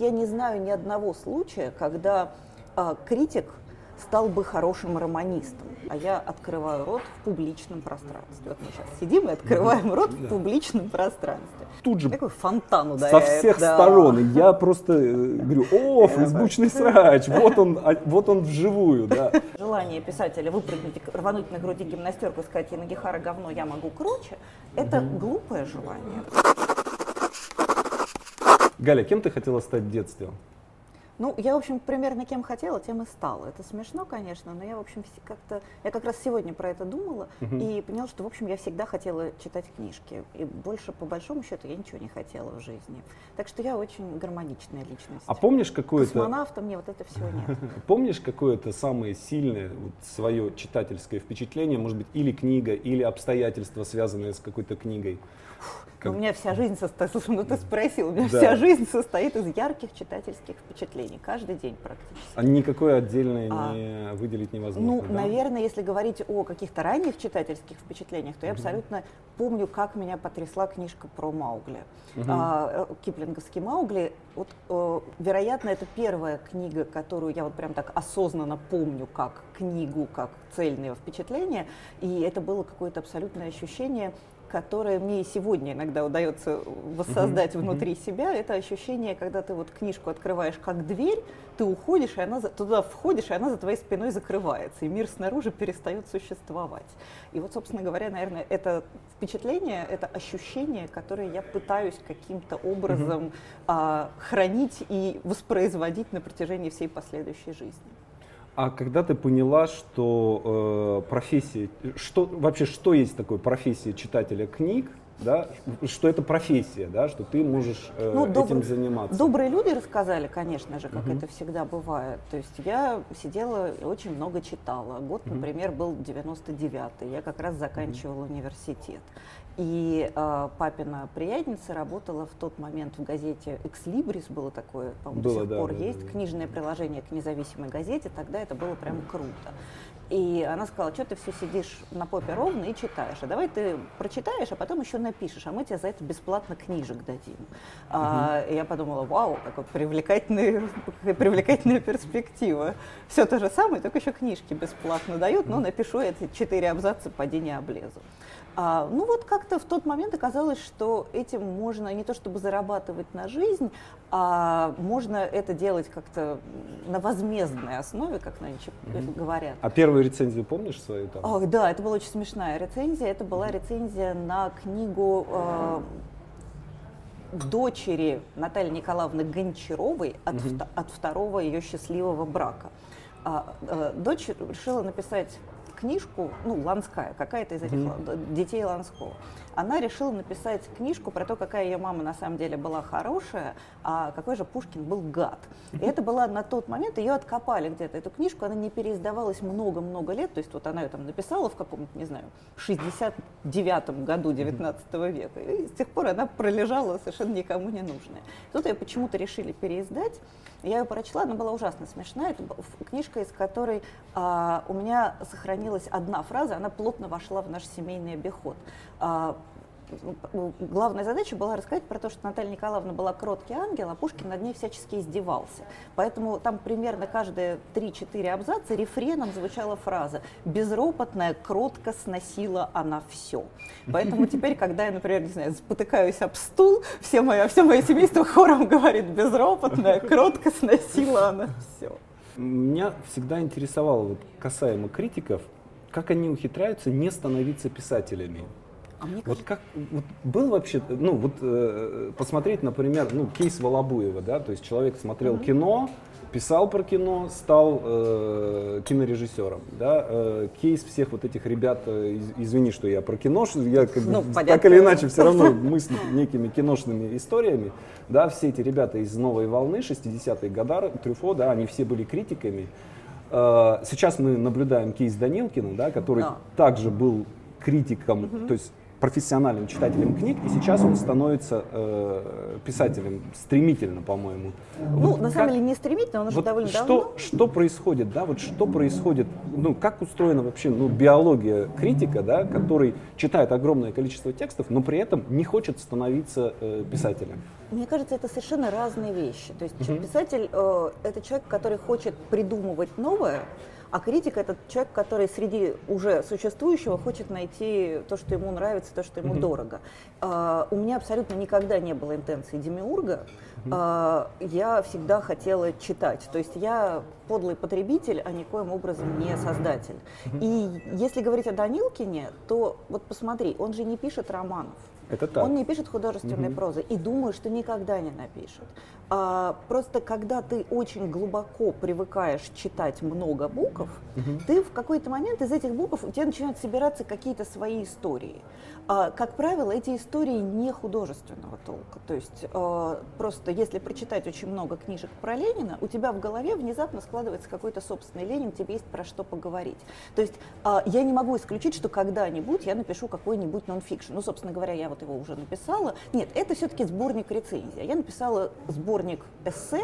я не знаю ни одного случая, когда э, критик стал бы хорошим романистом. А я открываю рот в публичном пространстве. Вот мы сейчас сидим и открываем рот в публичном пространстве. Тут же Такой фонтан ударяет. со всех да. сторон. Я просто э, говорю, о, фейсбучный срач, вот он, а, вот он вживую, да. Желание писателя выпрыгнуть, и рвануть на груди гимнастерку и сказать, я Нагихара говно, я могу круче, это глупое желание. Галя, кем ты хотела стать в детстве? Ну, я, в общем, примерно кем хотела, тем и стала. Это смешно, конечно, но я, в общем, как-то... Я как раз сегодня про это думала и поняла, что, в общем, я всегда хотела читать книжки. И больше, по большому счету, я ничего не хотела в жизни. Так что я очень гармоничная личность. А помнишь какое-то, Космонавта мне вот это всего нет. помнишь какое-то самое сильное вот, свое читательское впечатление, может быть, или книга, или обстоятельства, связанные с какой-то книгой? Как- У меня вся жизнь состоит, слушай, ну ты спросил, у меня Да. вся жизнь состоит из ярких читательских впечатлений, каждый день практически. А никакое отдельное А. не выделить невозможно. Ну, да? наверное, если говорить о каких-то ранних читательских впечатлениях, то я абсолютно помню, как меня потрясла книжка про Маугли. А, э, Киплинговский Маугли. Вот, э, вероятно, это первая книга, которую я вот прям так осознанно помню как книгу, как цельное впечатление. И это было какое-то абсолютное ощущение которое мне и сегодня иногда удается воссоздать внутри себя, это ощущение, когда ты вот книжку открываешь как дверь, ты уходишь, и она за- туда входишь, и она за твоей спиной закрывается, и мир снаружи перестает существовать. И вот, собственно говоря, наверное, это впечатление, это ощущение, которое я пытаюсь каким-то образом а, хранить и воспроизводить на протяжении всей последующей жизни. А когда ты поняла, что э, профессия, что вообще что есть такое профессия читателя книг, да, что это профессия, да, что ты можешь э, Ну, этим добр- заниматься? Добрые люди рассказали, конечно же, как это всегда бывает. То есть я сидела и очень много читала. Год, например, был 99-й. Я как раз заканчивала университет. И э, папина приятница работала в тот момент в газете «Экслибрис», было такое, по-моему, до сих да, пор да, есть, да, да. книжное приложение к независимой газете, тогда это было прям круто. И она сказала, что ты все сидишь на попе ровно и читаешь, а давай ты прочитаешь, а потом еще напишешь, а мы тебе за это бесплатно книжек дадим. А, и я подумала, вау, какая привлекательная, привлекательная перспектива. Все то же самое, только еще книжки бесплатно дают, но напишу эти четыре абзаца, поди не облезу. А, ну вот как-то в тот момент оказалось, что этим можно не то чтобы зарабатывать на жизнь, а можно это делать как-то на возмездной основе, как нынче говорят. А первую рецензию помнишь свою там? Ох, да, это была очень смешная рецензия. Это была рецензия на книгу э, дочери Натальи Николаевны Гончаровой от, вто- от второго ее счастливого брака. А, э, дочь решила написать книжку, ну, Ланская, какая-то из этих лан- детей Ланского. Она решила написать книжку про то, какая ее мама на самом деле была хорошая, а какой же Пушкин был гад. И это была на тот момент, ее откопали где-то, эту книжку, она не переиздавалась много-много лет, то есть вот она ее там написала в каком-то, не знаю, 69 году 19 века, и с тех пор она пролежала совершенно никому не нужная. Тут ее почему-то решили переиздать, я ее прочла, она была ужасно смешная. Это книжка, из которой а, у меня сохранилась одна фраза, она плотно вошла в наш семейный обиход. А, главная задача была рассказать про то, что Наталья Николаевна была кроткий ангел, а Пушкин над ней всячески издевался. Поэтому там примерно каждые 3-4 абзаца рефреном звучала фраза «безропотная, кротко сносила она все». Поэтому теперь, когда я, например, не знаю, спотыкаюсь об стул, все мое, все мое семейство хором говорит «безропотная, кротко сносила она все». Меня всегда интересовало, вот, касаемо критиков, как они ухитряются не становиться писателями. А мне Вот как вот был вообще, ну вот э, посмотреть, например, ну кейс Волобуева, да, то есть человек смотрел кино, писал про кино, стал э, кинорежиссером, да, э, кейс всех вот этих ребят, э, из- извини, что я про кино, что я как Ну, так или иначе все равно мыслю некими киношными историями, да, все эти ребята из новой волны 60-х годов, Трюфо, да, они все были критиками. Э, Сейчас мы наблюдаем кейс Данилкина, да, который Да. также был критиком, то есть профессиональным читателем книг, и сейчас он становится э, писателем стремительно, по-моему. Ну, вот на самом деле не стремительно, он уже вот довольно что, давно. Что происходит, да, вот что происходит, ну, как устроена вообще, ну, биология критика, да, который читает огромное количество текстов, но при этом не хочет становиться э, писателем? Мне кажется, это совершенно разные вещи. То есть mm-hmm. писатель э, это человек, который хочет придумывать новое, а критик это человек, который среди уже существующего хочет найти то, что ему нравится, то, что ему mm-hmm. дорого. А, у меня абсолютно никогда не было интенции демиурга. Mm-hmm. А, я всегда хотела читать. То есть я подлый потребитель, а никоим образом не создатель. Mm-hmm. И если говорить о Данилкине, то вот посмотри, он же не пишет романов. Это так. Он не пишет художественной угу. прозы и думаю, что никогда не напишет. А, просто когда ты очень глубоко привыкаешь читать много букв, угу. ты в какой-то момент из этих букв у тебя начинают собираться какие-то свои истории. А, как правило, эти истории не художественного толка. То есть а, просто если прочитать очень много книжек про Ленина, у тебя в голове внезапно складывается какой-то собственный Ленин, тебе есть про что поговорить. То есть а, я не могу исключить, что когда-нибудь я напишу какой-нибудь нонфикшн. Ну, собственно говоря, я вот его уже написала. Нет, это все-таки сборник рецензий. Я написала сборник сборник эссе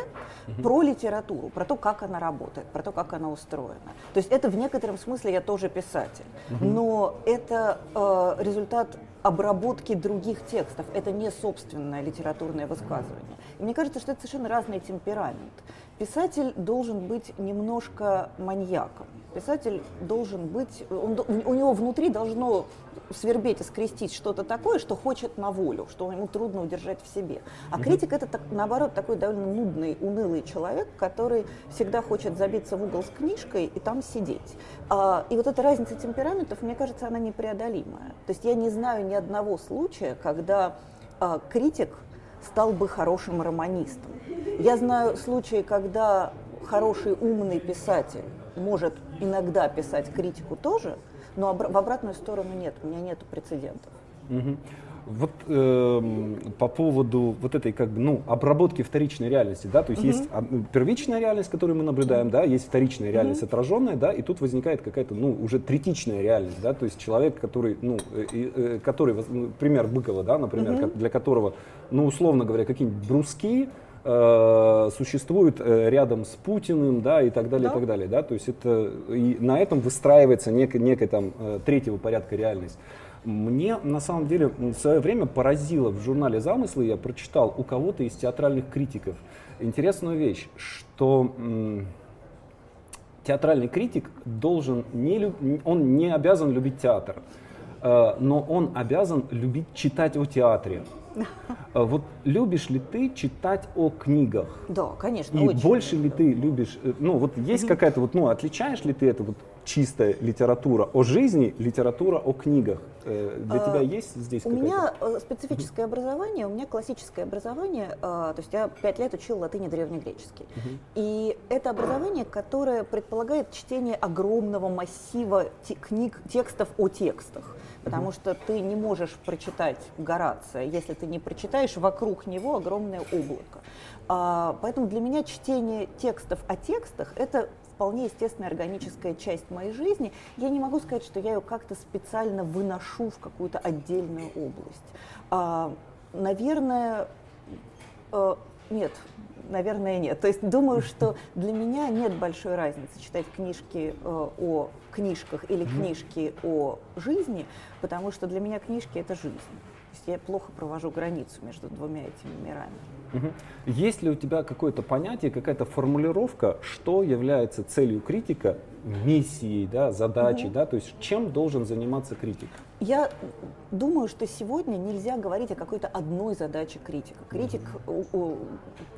угу. про литературу, про то, как она работает, про то, как она устроена. То есть это в некотором смысле я тоже писатель, угу. но это э, результат обработки других текстов. Это не собственное литературное высказывание. И мне кажется, что это совершенно разный темперамент. Писатель должен быть немножко маньяком. Писатель должен быть, он, у него внутри должно свербеть и скрестить что-то такое, что хочет на волю, что ему трудно удержать в себе. А критик это так, наоборот такой довольно нудный, унылый человек, который всегда хочет забиться в угол с книжкой и там сидеть. А, и вот эта разница темпераментов, мне кажется, она непреодолимая. То есть я не знаю ни одного случая, когда а, критик стал бы хорошим романистом. Я знаю случаи, когда хороший умный писатель может иногда писать критику тоже, но об, в обратную сторону нет, у меня нет прецедентов. Угу. Вот э, по поводу вот этой как бы ну обработки вторичной реальности, да, то есть угу. есть первичная реальность, которую мы наблюдаем, да, есть вторичная реальность угу. отраженная, да, и тут возникает какая-то ну уже третичная реальность, да, то есть человек, который ну э, э, который ну, пример Быкова, да, например, угу. для которого ну условно говоря какие-нибудь бруски э, существуют э, рядом с Путиным, да, и так далее, да. и так далее, да, то есть это и на этом выстраивается некая, некая там э, третьего порядка реальность. Мне на самом деле в свое время поразило в журнале «Замыслы», я прочитал у кого-то из театральных критиков интересную вещь, что м, театральный критик должен не люб... он не обязан любить театр, э, но он обязан любить читать о театре. А вот любишь ли ты читать о книгах? Да, конечно, И очень. больше ли ты любишь, э, ну вот есть какая-то вот, ну отличаешь ли ты это вот чистая литература о жизни, литература о книгах? Э, для а, тебя есть здесь У меня э, специфическое образование, у меня классическое образование, то есть я пять лет учил латынь и древнегреческий. Угу. И это образование, которое предполагает чтение огромного массива книг, текстов о текстах потому что ты не можешь прочитать Горация, если ты не прочитаешь вокруг него огромное облако. А, поэтому для меня чтение текстов о текстах – это вполне естественная органическая часть моей жизни. Я не могу сказать, что я ее как-то специально выношу в какую-то отдельную область. А, наверное, э, нет, наверное, нет. То есть думаю, что для меня нет большой разницы читать книжки э, о книжках или книжки о жизни, потому что для меня книжки это жизнь. То есть я плохо провожу границу между двумя этими мирами. Угу. Есть ли у тебя какое-то понятие, какая-то формулировка, что является целью критика, миссией, да, задачей, угу. да, то есть чем должен заниматься критик? Я думаю, что сегодня нельзя говорить о какой-то одной задаче критика. Критик,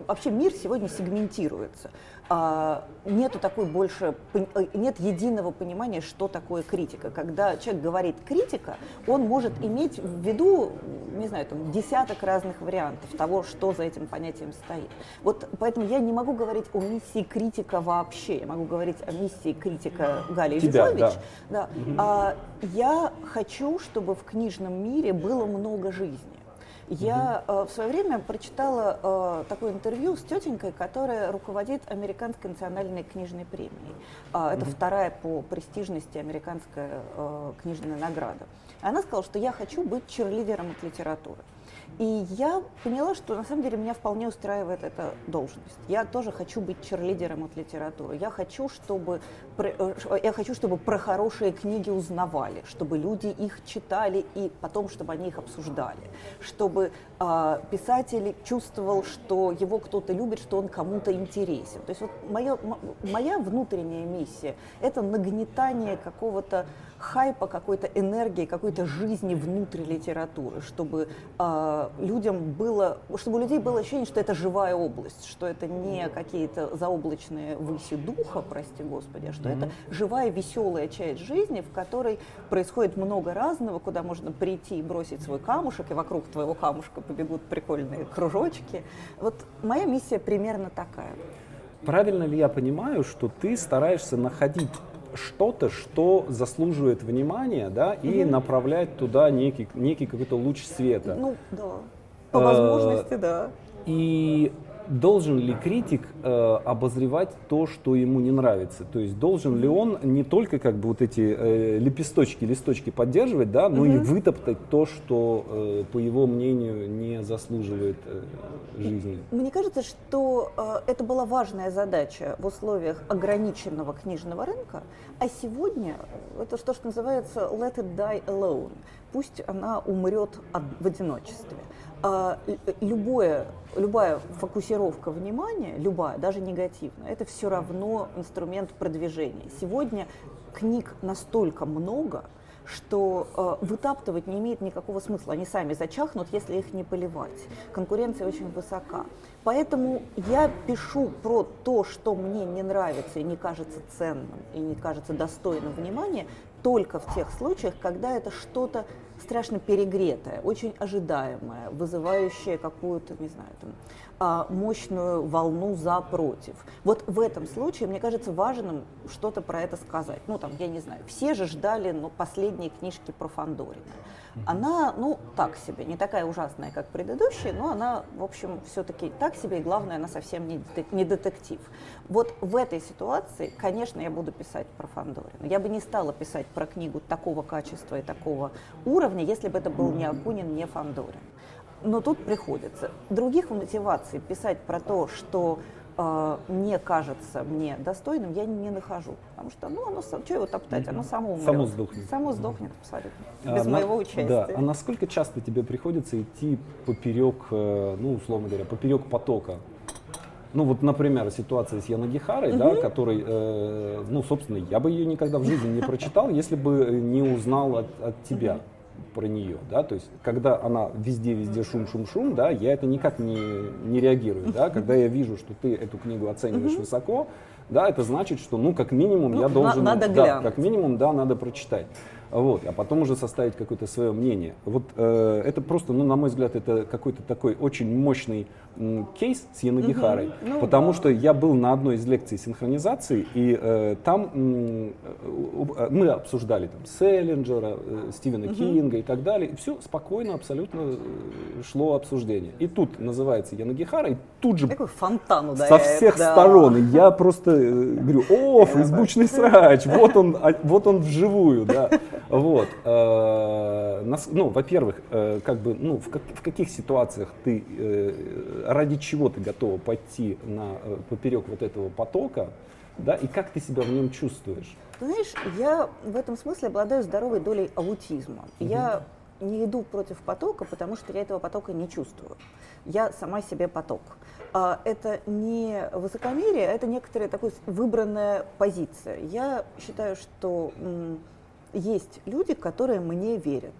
вообще мир сегодня сегментируется. А, нету такой больше, э, нет единого понимания, что такое критика. Когда человек говорит критика, он может иметь в виду, не знаю, там, десяток разных вариантов того, что за этим понятием стоит. Вот поэтому я не могу говорить о миссии критика вообще. Я могу говорить о миссии критика Гали Тебя, Да. Да. А, я хочу, чтобы в книжном мире было много жизни. Я э, в свое время прочитала э, такое интервью с тетенькой, которая руководит Американской национальной книжной премией. Э, это угу. вторая по престижности американская э, книжная награда. Она сказала, что я хочу быть черлидером от литературы. И я поняла, что на самом деле меня вполне устраивает эта должность. Я тоже хочу быть черлидером от литературы. Я хочу, чтобы, э, я хочу, чтобы про хорошие книги узнавали, чтобы люди их читали и потом, чтобы они их обсуждали, чтобы э, писатель чувствовал, что его кто-то любит, что он кому-то интересен. То есть вот моя, моя внутренняя миссия – это нагнетание какого-то хайпа, какой-то энергии, какой-то жизни внутри литературы, чтобы э, людям было, чтобы у людей было ощущение, что это живая область, что это не какие-то заоблачные выси духа, прости господи, а что mm-hmm. это живая, веселая часть жизни, в которой происходит много разного, куда можно прийти и бросить свой камушек, и вокруг твоего камушка побегут прикольные кружочки. Вот моя миссия примерно такая. Правильно ли я понимаю, что ты стараешься находить что-то, что заслуживает внимания, да, и угу. направлять туда некий, некий какой-то луч света. Ну, да. По возможности, да. И должен ли критик э, обозревать то, что ему не нравится? То есть должен ли он не только как бы вот эти э, лепесточки, листочки поддерживать, да, но mm-hmm. и вытоптать то, что, э, по его мнению, не заслуживает э, жизни? Мне кажется, что э, это была важная задача в условиях ограниченного книжного рынка, а сегодня это то, что называется let it die alone. Пусть она умрет в одиночестве. А, любое, любая фокусировка внимания, любая, даже негативная, это все равно инструмент продвижения. Сегодня книг настолько много, что э, вытаптывать не имеет никакого смысла. Они сами зачахнут, если их не поливать. Конкуренция очень высока. Поэтому я пишу про то, что мне не нравится и не кажется ценным, и не кажется достойным внимания, только в тех случаях, когда это что-то страшно перегретое, очень ожидаемое, вызывающее какую-то, не знаю, там, мощную волну за против. Вот в этом случае, мне кажется, важным что-то про это сказать. Ну, там, я не знаю, все же ждали ну, последние книжки про Фандорина. Она, ну, так себе, не такая ужасная, как предыдущая, но она, в общем, все-таки так себе, и главное, она совсем не, не детектив. Вот в этой ситуации, конечно, я буду писать про Фандорина. Я бы не стала писать про книгу такого качества и такого уровня, если бы это был не Акунин, не Фандорин. Но тут приходится. Других мотиваций писать про то, что э, не кажется мне достойным, я не нахожу. Потому что, ну, оно, что его топтать, оно само умрет. Само сдохнет. Само сдохнет абсолютно, а, без а, моего на, участия. Да. А насколько часто тебе приходится идти поперек, э, ну, условно говоря, поперек потока? Ну вот, например, ситуация с Янагихарой, угу. да, который, э, ну, собственно, я бы ее никогда в жизни не прочитал, если бы не узнал от, от тебя. Угу про нее, да, то есть когда она везде-везде шум-шум-шум, да, я это никак не, не реагирую, да, когда я вижу, что ты эту книгу оцениваешь высоко, да, это значит, что, ну, как минимум, ну, я должен, надо да, как минимум, да, надо прочитать вот, а потом уже составить какое-то свое мнение. Вот э, это просто, ну, на мой взгляд, это какой-то такой очень мощный м, кейс с Янагихарой, угу. ну, потому да. что я был на одной из лекций синхронизации, и э, там м, э, мы обсуждали там Селлинджера, э, Стивена угу. Кинга и так далее, и все спокойно абсолютно э, шло обсуждение. И тут называется Янагихара, и тут же Такой фонтан ударяет, со всех да. сторон, и я просто э, говорю, о, фейсбучный срач, вот он, а, вот он вживую, да. Вот. Э, ну, во-первых, э, как бы, ну, в, как, в каких ситуациях ты, э, ради чего ты готова пойти на, поперек вот этого потока, да, и как ты себя в нем чувствуешь? Ты знаешь, я в этом смысле обладаю здоровой долей аутизма. Угу. Я не иду против потока, потому что я этого потока не чувствую. Я сама себе поток. А, это не высокомерие, а это некоторая такая выбранная позиция. Я считаю, что есть люди, которые мне верят.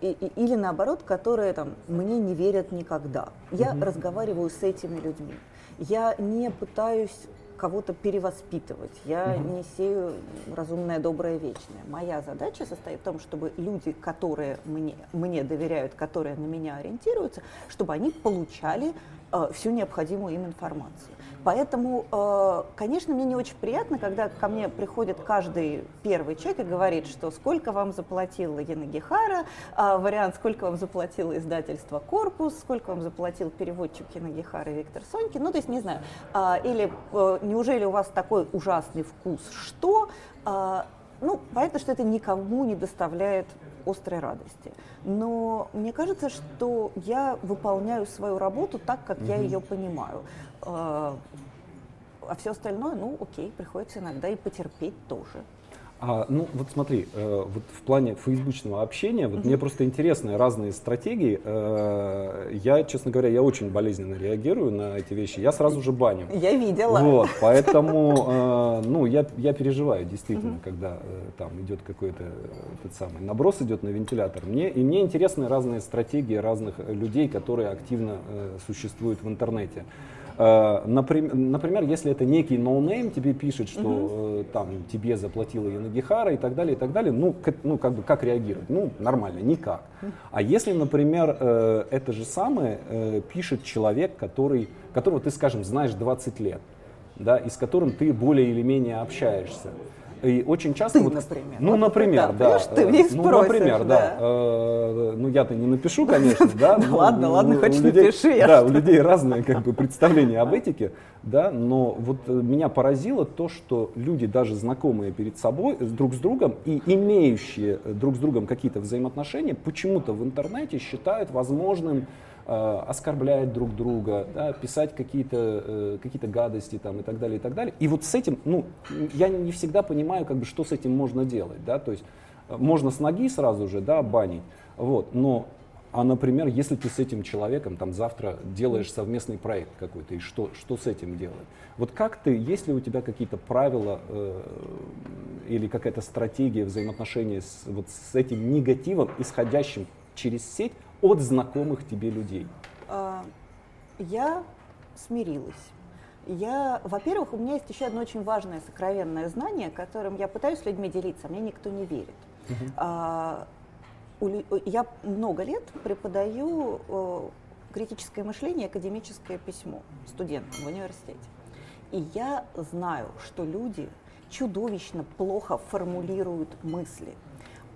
или наоборот, которые там, мне не верят никогда. Я угу. разговариваю с этими людьми. Я не пытаюсь кого-то перевоспитывать. Я угу. не сею разумное, доброе, вечное. Моя задача состоит в том, чтобы люди, которые мне, мне доверяют, которые на меня ориентируются, чтобы они получали всю необходимую им информацию. Поэтому, э, конечно, мне не очень приятно, когда ко мне приходит каждый первый человек и говорит, что сколько вам заплатила Янагихара, а, вариант, сколько вам заплатило издательство «Корпус», сколько вам заплатил переводчик Янагихары Виктор Сонькин, ну, то есть, не знаю, а, или э, неужели у вас такой ужасный вкус, что? А, ну, понятно, что это никому не доставляет острой радости. Но мне кажется, что я выполняю свою работу так, как mm-hmm. я ее понимаю. А, а все остальное, ну, окей, приходится иногда и потерпеть тоже. А, ну, вот смотри, э, вот в плане фейсбучного общения, вот mm-hmm. мне просто интересны разные стратегии. Э, я, честно говоря, я очень болезненно реагирую на эти вещи. Я сразу же баню. Я видела. Вот, поэтому, э, ну, я, я переживаю действительно, mm-hmm. когда э, там идет какой-то э, этот самый наброс идет на вентилятор. Мне, и мне интересны разные стратегии разных людей, которые активно э, существуют в интернете. Э, например, если это некий no name тебе пишет, что угу. там тебе заплатила Янагихара и так далее, и так далее, ну, ну как бы как реагировать? Ну, нормально, никак. А если, например, э, это же самое пишет человек, который, которого ты, скажем, знаешь 20 лет, да, и с которым ты более или менее общаешься, и очень часто... Ты, вот, например. Ну, например, да. Видишь, ты мне ну, например, да. Э, ну, я-то не напишу, конечно, да. Ладно, ладно, хоть напиши. Да, у людей разные как бы представления об этике, да, но вот э, меня поразило то, что люди, даже знакомые перед собой, друг с другом и имеющие друг с другом какие-то взаимоотношения, почему-то в интернете считают возможным Э, оскорблять друг друга, да, писать какие-то э, какие гадости там, и так далее, и так далее. И вот с этим, ну, я не всегда понимаю, как бы, что с этим можно делать, да, то есть э, можно с ноги сразу же, да, банить, вот, но а, например, если ты с этим человеком там завтра делаешь совместный проект какой-то, и что, что с этим делать? Вот как ты, есть ли у тебя какие-то правила э, или какая-то стратегия взаимоотношений с, вот с этим негативом, исходящим через сеть, от знакомых тебе людей? А, я смирилась. Я, во-первых, у меня есть еще одно очень важное сокровенное знание, которым я пытаюсь с людьми делиться, а мне никто не верит. Uh-huh. А, у, я много лет преподаю о, критическое мышление, академическое письмо студентам в университете. И я знаю, что люди чудовищно плохо формулируют мысли.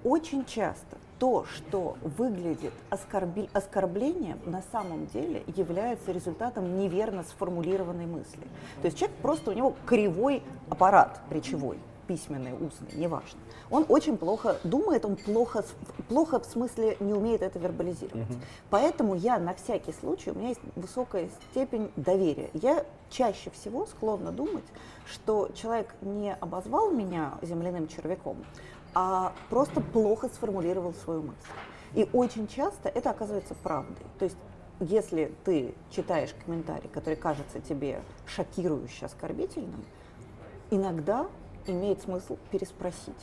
Очень часто то, что выглядит оскорби, оскорблением, на самом деле является результатом неверно сформулированной мысли. То есть человек просто, у него кривой аппарат речевой, письменный, устный, неважно. Он очень плохо думает, он плохо, плохо в смысле не умеет это вербализировать. Угу. Поэтому я на всякий случай, у меня есть высокая степень доверия. Я чаще всего склонна думать, что человек не обозвал меня земляным червяком, а просто плохо сформулировал свою мысль. И очень часто это оказывается правдой. То есть если ты читаешь комментарий, который кажется тебе шокирующе оскорбительным, иногда имеет смысл переспросить.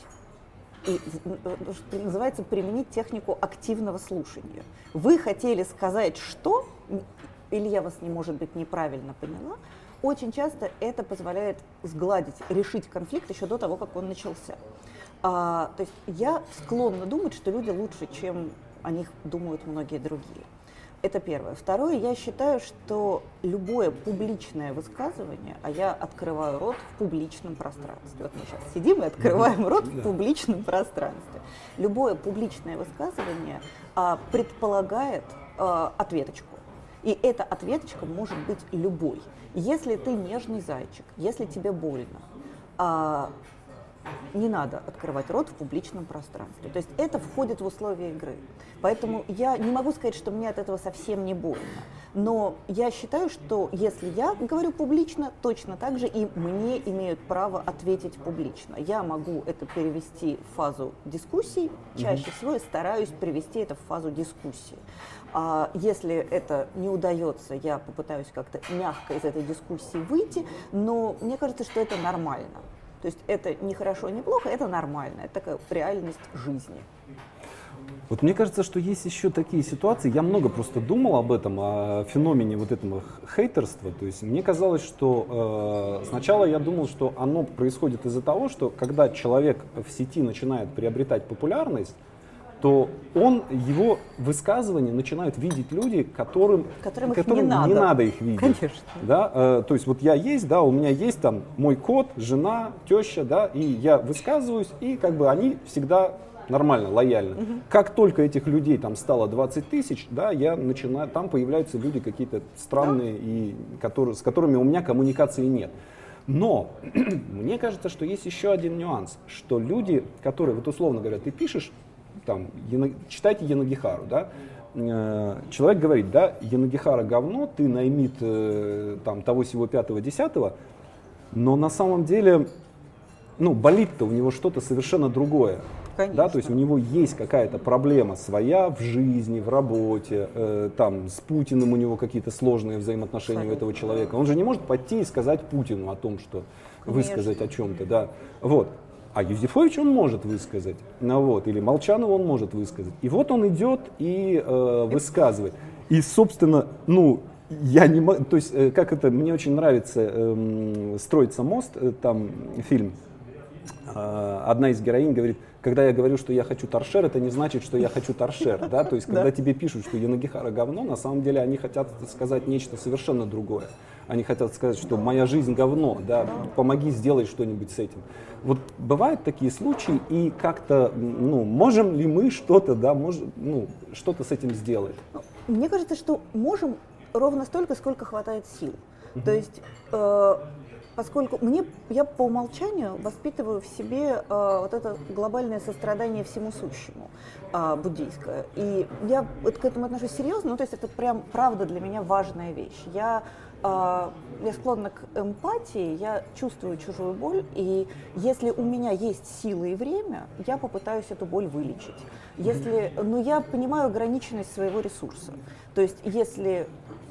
И что называется применить технику активного слушания. Вы хотели сказать что, или я вас, не может быть, неправильно поняла, очень часто это позволяет сгладить, решить конфликт еще до того, как он начался. А, то есть я склонна думать, что люди лучше, чем о них думают многие другие. Это первое. Второе, я считаю, что любое публичное высказывание, а я открываю рот в публичном пространстве. Вот мы сейчас сидим и открываем рот в публичном пространстве. Любое публичное высказывание а, предполагает а, ответочку. И эта ответочка может быть любой. Если ты нежный зайчик, если тебе больно, а, не надо открывать рот в публичном пространстве. То есть это входит в условия игры. Поэтому я не могу сказать, что мне от этого совсем не больно. Но я считаю, что если я говорю публично, точно так же и мне имеют право ответить публично. Я могу это перевести в фазу дискуссий. Чаще всего я стараюсь перевести это в фазу дискуссии. А если это не удается, я попытаюсь как-то мягко из этой дискуссии выйти, но мне кажется, что это нормально. То есть это не хорошо, не плохо, это нормально, это такая реальность жизни. Вот мне кажется, что есть еще такие ситуации. Я много просто думал об этом, о феномене вот этого хейтерства. То есть мне казалось, что э, сначала я думал, что оно происходит из-за того, что когда человек в сети начинает приобретать популярность, то он, его высказывания начинают видеть люди, которым, Которым которым не надо. надо их видеть. Конечно. Да? Э, то есть вот я есть, да, у меня есть там мой кот, жена, теща, да, и я высказываюсь, и как бы они всегда нормально, лояльно. Как только этих людей там стало 20 тысяч, да, я начинаю, там появляются люди какие-то странные, и которые, с которыми у меня коммуникации нет. Но мне кажется, что есть еще один нюанс, что люди, которые, вот условно говоря, ты пишешь, там, Яна- читайте Янагихару, да, э, человек говорит, да, Янагихара говно, ты наймит э, там того всего пятого, десятого, но на самом деле, ну, болит-то у него что-то совершенно другое. Конечно. Да, то есть у него есть какая-то проблема своя в жизни, в работе, э, там с Путиным у него какие-то сложные взаимоотношения у этого человека. Он же не может пойти и сказать Путину о том, что Конечно. высказать о чем-то, да. Вот. А Юзефович он может высказать, ну вот, или Молчанов он может высказать. И вот он идет и э, высказывает. И, собственно, ну, я не могу, то есть, э, как это, мне очень нравится эм, «Строится мост», э, там фильм, одна из героинь говорит, когда я говорю, что я хочу торшер, это не значит, что я хочу торшер, да, то есть когда тебе пишут, что Янагихара говно, на самом деле они хотят сказать нечто совершенно другое. Они хотят сказать, что моя жизнь говно, да, помоги сделай что-нибудь с этим. Вот бывают такие случаи, и как-то, ну, можем ли мы что-то, да, можем, ну, что-то с этим сделать? Мне кажется, что можем ровно столько, сколько хватает сил. То есть, э, поскольку мне, я по умолчанию воспитываю в себе э, вот это глобальное сострадание всему сущему э, буддийское. И я вот к этому отношусь серьезно, ну то есть это прям правда для меня важная вещь. Я э, я склонна к эмпатии, я чувствую чужую боль, и если у меня есть силы и время, я попытаюсь эту боль вылечить. Если, но я понимаю ограниченность своего ресурса. То есть, если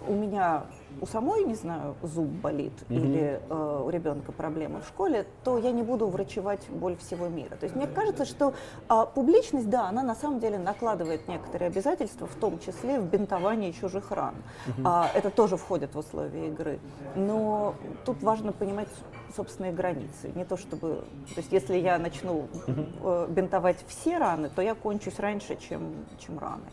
у меня у самой, не знаю, зуб болит или э, у ребенка проблемы в школе, то я не буду врачевать боль всего мира. То есть мне кажется, что а, публичность, да, она на самом деле накладывает некоторые обязательства, в том числе в бинтовании чужих ран. А, это тоже входит в условия игры. Но тут важно понимать собственные границы. Не то чтобы... То есть если я начну э, бинтовать все раны, то я кончусь раньше, чем, чем раны.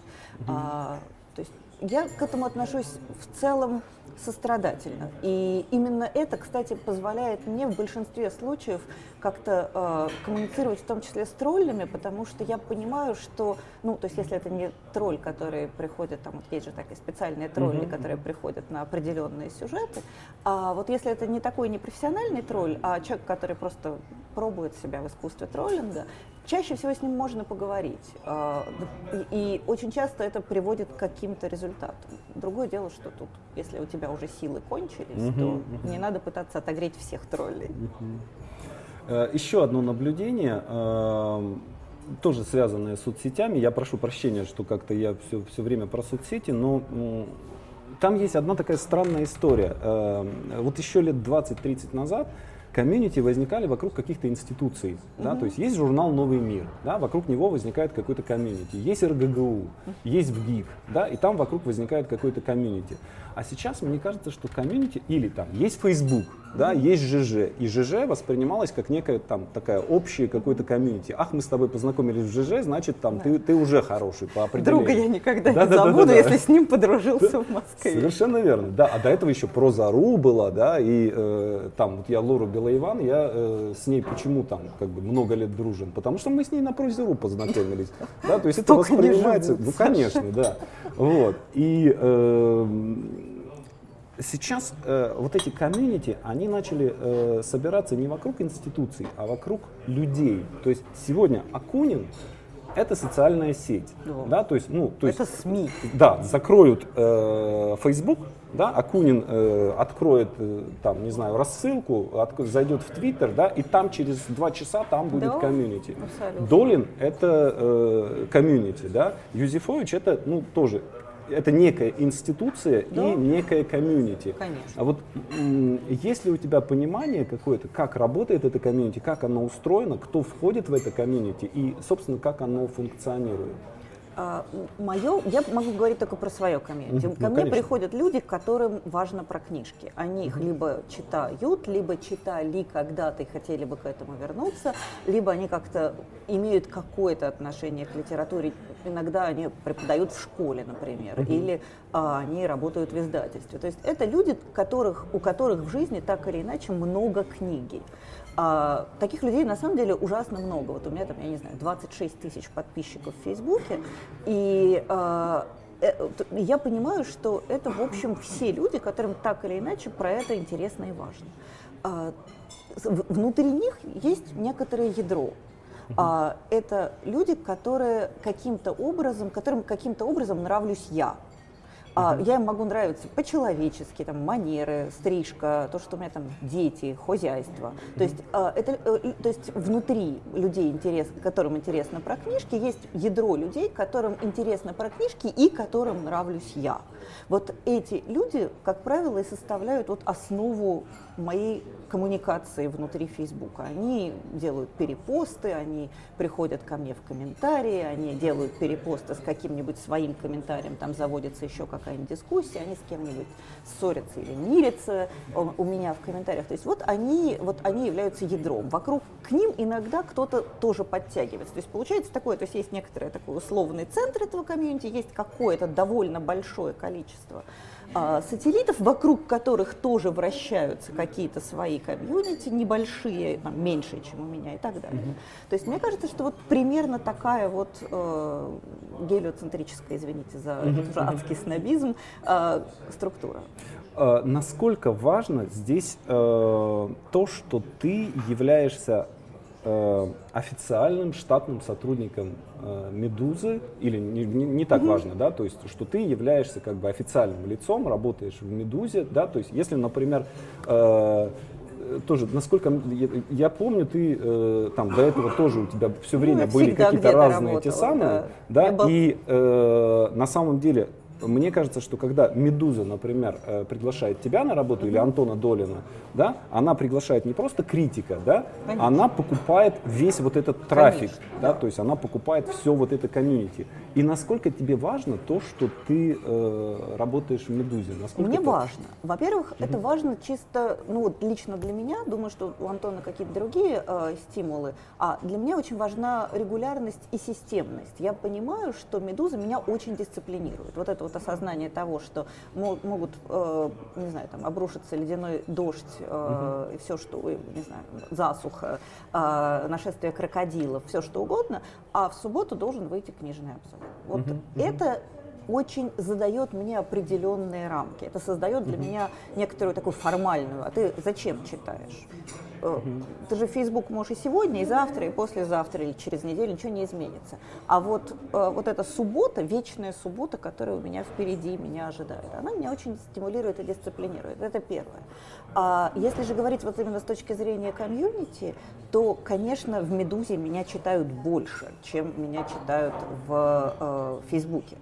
А, то есть я к этому отношусь в целом сострадательно. И именно это, кстати, позволяет мне в большинстве случаев как-то э, коммуницировать, в том числе с троллями, потому что я понимаю, что, ну, то есть если это не тролль, который приходит, там вот есть же такие специальные тролли, Мгм. которые приходят на определенные сюжеты, а вот если это не такой непрофессиональный тролль, а человек, который просто пробует себя в искусстве троллинга, чаще всего с ним можно поговорить. А, И, и очень часто это приводит к каким-то результатам. Другое дело, что тут, если у тебя уже силы кончились, Мгм, то мгм. не надо пытаться отогреть всех троллей. Э, Еще одно наблюдение, эм, тоже связанное с соцсетями. Я прошу прощения, что как-то я все, все время про соцсети, но там есть одна такая странная история. Эм, Вот еще лет 20-30 назад комьюнити возникали вокруг каких-то институций. Да? То есть есть журнал «Новый мир», да? вокруг него возникает какой-то комьюнити. Есть РГГУ, есть ВГИК, да? и там вокруг возникает какой-то комьюнити. А сейчас мне кажется, что комьюнити, или там есть Facebook, да, есть ЖЖ, и ЖЖ воспринималось как некая там такая общая какой-то комьюнити. Ах, мы с тобой познакомились в ЖЖ, значит там ты, ты уже хороший по определению. Друга я никогда не Да-да-да-да-да. забуду, если с ним подружился в Москве. Совершенно верно, да. А до этого еще про Зару была, да, и э, там вот я Лору Белоиван, я э, с ней почему там как бы много лет дружен? Потому что мы с ней на Прозеру познакомились, да, то есть это воспринимается, ну конечно, да, вот. И э, сейчас э, вот эти комьюнити, они начали э, собираться не вокруг институций, а вокруг людей. То есть сегодня Акунин это социальная сеть, Да. да, то есть, ну, то есть Это СМИ. да, закроют э, Facebook, да, Акунин э, откроет, э, там, не знаю, рассылку, отк- зайдет в Твиттер, да, и там через два часа там будет Да, комьюнити. абсолютно. Долин это э, комьюнити, да, Юзефович это, ну, тоже, это некая институция Да. и некая комьюнити. Конечно. А вот есть ли у тебя понимание какое-то, как работает это комьюнити, как оно устроено, кто входит в это комьюнити и, собственно, как оно функционирует? А, мое, я могу говорить только про свое комьюнити. Ну, Ко мне конечно. приходят люди, которым важно про книжки. Они их либо читают, либо читали когда-то и хотели бы к этому вернуться, либо они как-то имеют какое-то отношение к литературе. Иногда они преподают в школе, например, или а, они работают в издательстве. То есть это люди, которых, у которых в жизни так или иначе много книги. А, таких людей на самом деле ужасно много. Вот у меня там, я не знаю, 26 тысяч подписчиков в Фейсбуке, и а, э, я понимаю, что это, в общем, все люди, которым так или иначе про это интересно и важно. А, внутри них есть некоторое ядро. А, это люди, которые каким-то образом, которым каким-то образом нравлюсь я. А, Я им могу нравиться по-человечески, там, манеры, стрижка, то, что у меня там дети, хозяйство. То есть, а, это, э, то есть внутри людей, интерес, которым интересно про книжки, есть ядро людей, которым интересно про книжки и которым нравлюсь я. Вот эти люди, как правило, и составляют вот основу моей коммуникации внутри Фейсбука. Они делают перепосты, они приходят ко мне в комментарии, они делают перепосты с каким-нибудь своим комментарием, там заводится еще какая-нибудь дискуссия, они с кем-нибудь ссорятся или мирятся у, у меня в комментариях. То есть вот они, вот они являются ядром. Вокруг к ним иногда кто-то тоже подтягивается. То есть получается такое, то есть есть некоторый такой условный центр этого комьюнити, есть какое-то довольно большое количество а, сателлитов, вокруг которых тоже вращаются какие-то свои комьюнити, небольшие, там, меньше, чем у меня и так далее. То есть мне кажется, что вот примерно такая вот э, гелиоцентрическая, извините за уже адский снобизм, э, структура. Э, Насколько важно здесь э, то, что ты являешься официальным штатным сотрудником э, Медузы, или не, не- не так важно, да, то есть, что ты являешься как бы официальным лицом, работаешь в Медузе, да, то есть, если, например, э, э, тоже, насколько я, я помню, ты э, там до этого тоже у тебя все время я были какие-то разные те работала, самые, да. да, был- и э, на самом деле мне кажется, что когда Медуза, например, э, приглашает тебя на работу или Антона Долина, да, она приглашает не просто критика, да, Конечно. она покупает весь вот этот трафик, Конечно, да, то есть она покупает все вот это комьюнити. И насколько тебе важно то, что ты э, работаешь в Медузе? Насколько Мне это- важно. Во-первых, это важно чисто, ну вот лично для меня, думаю, что у Антона какие-то другие э, стимулы, а для меня очень важна регулярность и системность. Я понимаю, что «Медуза» меня очень дисциплинирует. Вот это вот осознание того, что мо- могут, э, не знаю, там, обрушиться ледяной дождь, э, и все, что, не знаю, засуха, э, нашествие крокодилов, все что угодно, а в субботу должен выйти книжный обзор. Вот это очень задает мне определенные рамки. Это создает для меня некоторую такую формальную. А ты зачем читаешь? Э, Ты же Facebook можешь и сегодня, и завтра, и послезавтра, или через неделю, ничего не изменится. А вот, э, вот эта суббота, вечная суббота, которая у меня впереди, меня ожидает, она меня очень стимулирует и дисциплинирует. Это первое. А если же говорить вот именно с точки зрения комьюнити, то, конечно, в «Медузе» меня читают больше, чем меня читают в э, Фейсбуке.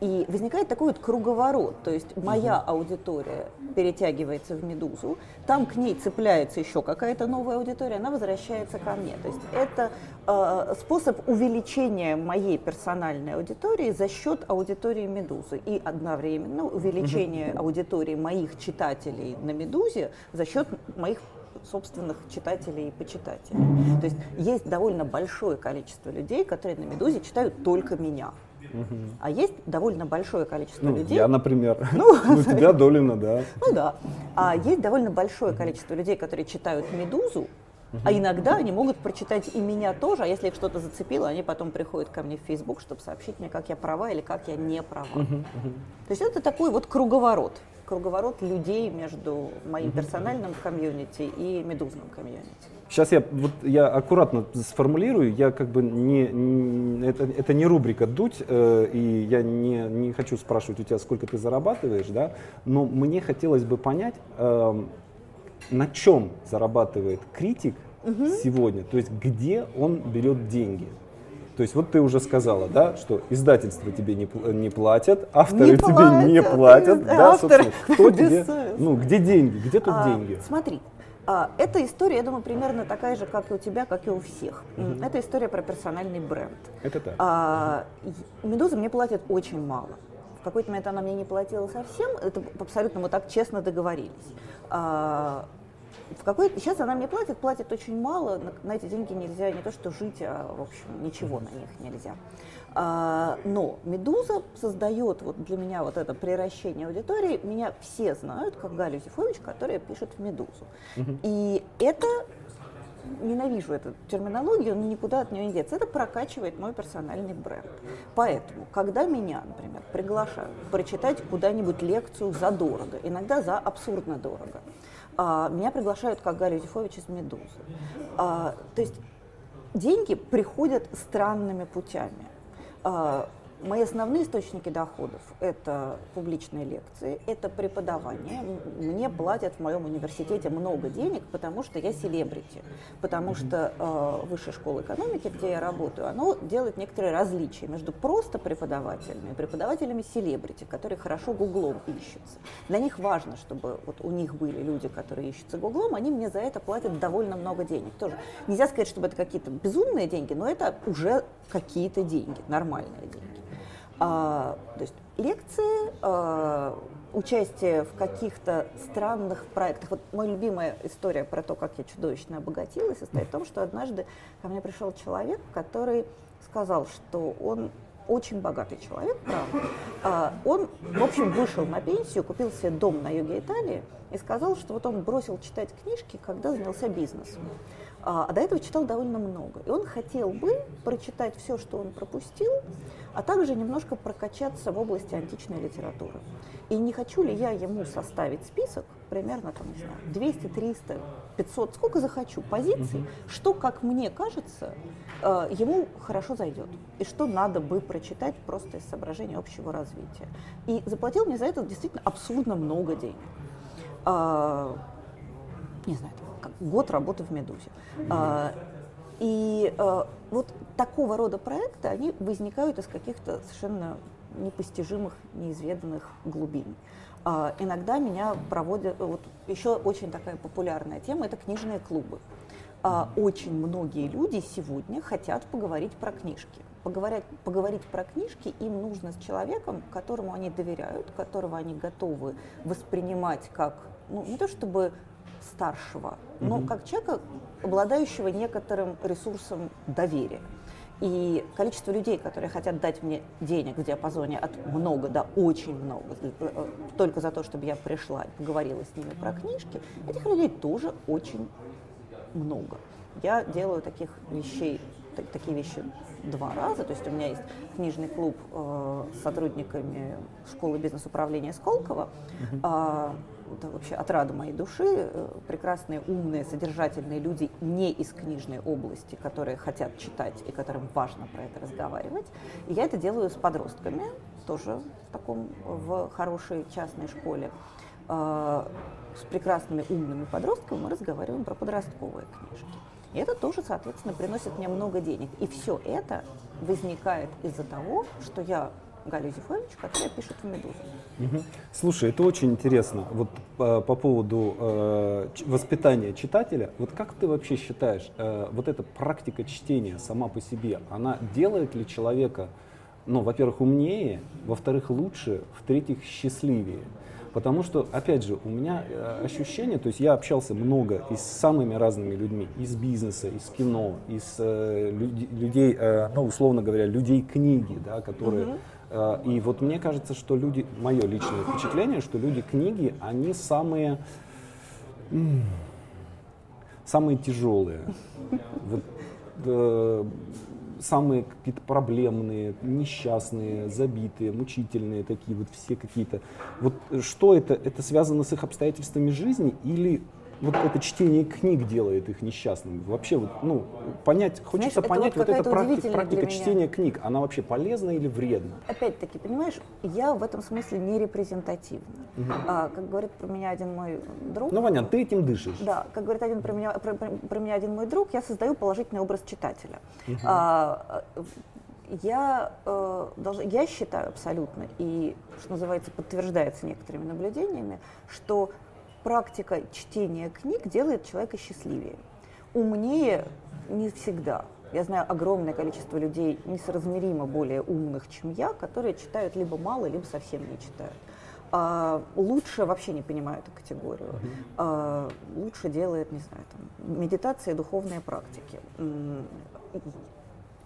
И возникает такой вот круговорот, то есть моя аудитория перетягивается в «Медузу», там к ней цепляется еще какая-то новая аудитория, она возвращается ко мне. То есть это э, способ увеличения моей персональной аудитории за счет аудитории «Медузы» и одновременно увеличение аудитории моих читателей на «Медузе» за счет моих собственных читателей и почитателей. То есть есть довольно большое количество людей, которые на «Медузе» читают только меня. А есть довольно большое количество Ну, людей. я, например. Ну, у тебя Долина, да. Ну да. А есть довольно большое количество людей, которые читают «Медузу», а иногда они могут прочитать и меня тоже, а если их что-то зацепило, они потом приходят ко мне в Facebook, чтобы сообщить мне, как я права или как я не права. То есть это такой вот круговорот. Круговорот людей между моим персональным комьюнити и медузным комьюнити. Сейчас я вот я аккуратно сформулирую, я как бы не, не- это, это не рубрика дуть, э, и я не, не хочу спрашивать у тебя, сколько ты зарабатываешь, да, но мне хотелось бы понять, эм, на чем зарабатывает критик сегодня, то есть где он берет деньги. То есть вот ты уже сказала, да, что издательство тебе не, не платят, авторы не тебе платят, не платят, да, авторы, кто тебе, ну, где деньги, где тут а, деньги? Смотри, эта история, я думаю, примерно такая же, как и у тебя, как и у всех. Mm-hmm. Это история про персональный бренд. Это так. А, Медуза мне платит очень мало. В какой-то момент она мне не платила совсем. Это абсолютно мы так честно договорились. А, в какой сейчас она мне платит, платит очень мало, на, на эти деньги нельзя не то что жить, а в общем ничего на них нельзя. А, но Медуза создает вот для меня вот это превращение аудитории. Меня все знают как Галю Зифович, которая пишет в Медузу. Угу. И это ненавижу эту терминологию, но никуда от нее не деться. Это прокачивает мой персональный бренд. Поэтому, когда меня, например, приглашают прочитать куда-нибудь лекцию за дорого, иногда за абсурдно дорого, а, меня приглашают как Галю Зифович из «Медузы». А, то есть деньги приходят странными путями. 呃 Мои основные источники доходов – это публичные лекции, это преподавание. Мне платят в моем университете много денег, потому что я селебрити, потому что э, Высшая школа экономики, где я работаю, оно делает некоторые различия между просто преподавателями и преподавателями селебрити, которые хорошо гуглом ищутся. Для них важно, чтобы вот у них были люди, которые ищутся гуглом, они мне за это платят довольно много денег. Тоже нельзя сказать, чтобы это какие-то безумные деньги, но это уже какие-то деньги, нормальные деньги. А, то есть лекции, а, участие в каких-то странных проектах. Вот моя любимая история про то, как я чудовищно обогатилась, состоит в том, что однажды ко мне пришел человек, который сказал, что он очень богатый человек, правда. А, он, в общем, вышел на пенсию, купил себе дом на юге Италии и сказал, что вот он бросил читать книжки, когда занялся бизнесом. А, а до этого читал довольно много. И он хотел бы прочитать все, что он пропустил, а также немножко прокачаться в области античной литературы. И не хочу ли я ему составить список, примерно там, не знаю, 200, 300, 500, сколько захочу, позиций, угу. что, как мне кажется, э, ему хорошо зайдет. И что надо бы прочитать просто из соображения общего развития. И заплатил мне за это действительно абсурдно много денег. А, не знаю, год работы в «Медузе». А, и а, вот такого рода проекты, они возникают из каких-то совершенно непостижимых, неизведанных глубин. А, иногда меня проводят, вот еще очень такая популярная тема, это книжные клубы. Очень многие люди сегодня хотят поговорить про книжки. Поговорить, поговорить про книжки им нужно с человеком, которому они доверяют, которого они готовы воспринимать как, ну, не то чтобы старшего, но как человека, обладающего некоторым ресурсом доверия. И количество людей, которые хотят дать мне денег в диапазоне от много до очень много, э, только за то, чтобы я пришла и поговорила с ними про книжки, этих людей тоже очень много. Я делаю таких вещей, такие вещи два раза. То есть у меня есть книжный клуб э, с сотрудниками школы бизнес-управления Сколково. Uh-huh это вообще отрада моей души, э, прекрасные, умные, содержательные люди не из книжной области, которые хотят читать и которым важно про это разговаривать. И я это делаю с подростками, тоже в таком, в хорошей частной школе. А, с прекрасными умными подростками мы разговариваем про подростковые книжки. И это тоже, соответственно, приносит мне много денег. И все это возникает из-за того, что я Галю Зифович, которая пишет в «Медузу». Угу. Слушай, это очень интересно. Вот по, по поводу э, воспитания читателя, вот как ты вообще считаешь, э, вот эта практика чтения сама по себе, она делает ли человека, ну, во-первых, умнее, во-вторых, лучше, в-третьих, счастливее? Потому что, опять же, у меня э, ощущение, то есть я общался много и с самыми разными людьми, из бизнеса, из кино, из э, люд, людей, э, ну, условно говоря, людей книги, да, которые... Э, и вот мне кажется, что люди, мое личное впечатление, что люди книги, они самые, самые тяжелые. Вот, э, самые какие-то проблемные, несчастные, забитые, мучительные такие вот все какие-то. Вот что это? Это связано с их обстоятельствами жизни или вот это чтение книг делает их несчастными? Вообще, вот, ну, понять, хочется Знаешь, понять, вот вот эта практика меня- чтения книг, она вообще полезна или вредна? Опять-таки, понимаешь, я в этом смысле не репрезентативна. А, как говорит про меня один мой друг, Ну, Ваня, ты этим дышишь. Да, как говорит один про меня, про, про- про меня один мой друг, я создаю положительный образ читателя. А, э, я, э, долж- я считаю абсолютно, и, что называется, подтверждается некоторыми наблюдениями, что практика чтения книг делает человека счастливее. Умнее не всегда. Я знаю огромное количество людей, несоразмеримо более умных, чем я, которые читают либо мало, либо совсем не читают. А, лучше вообще не понимаю эту категорию. А, лучше делает, не знаю, там, медитации, духовные практики.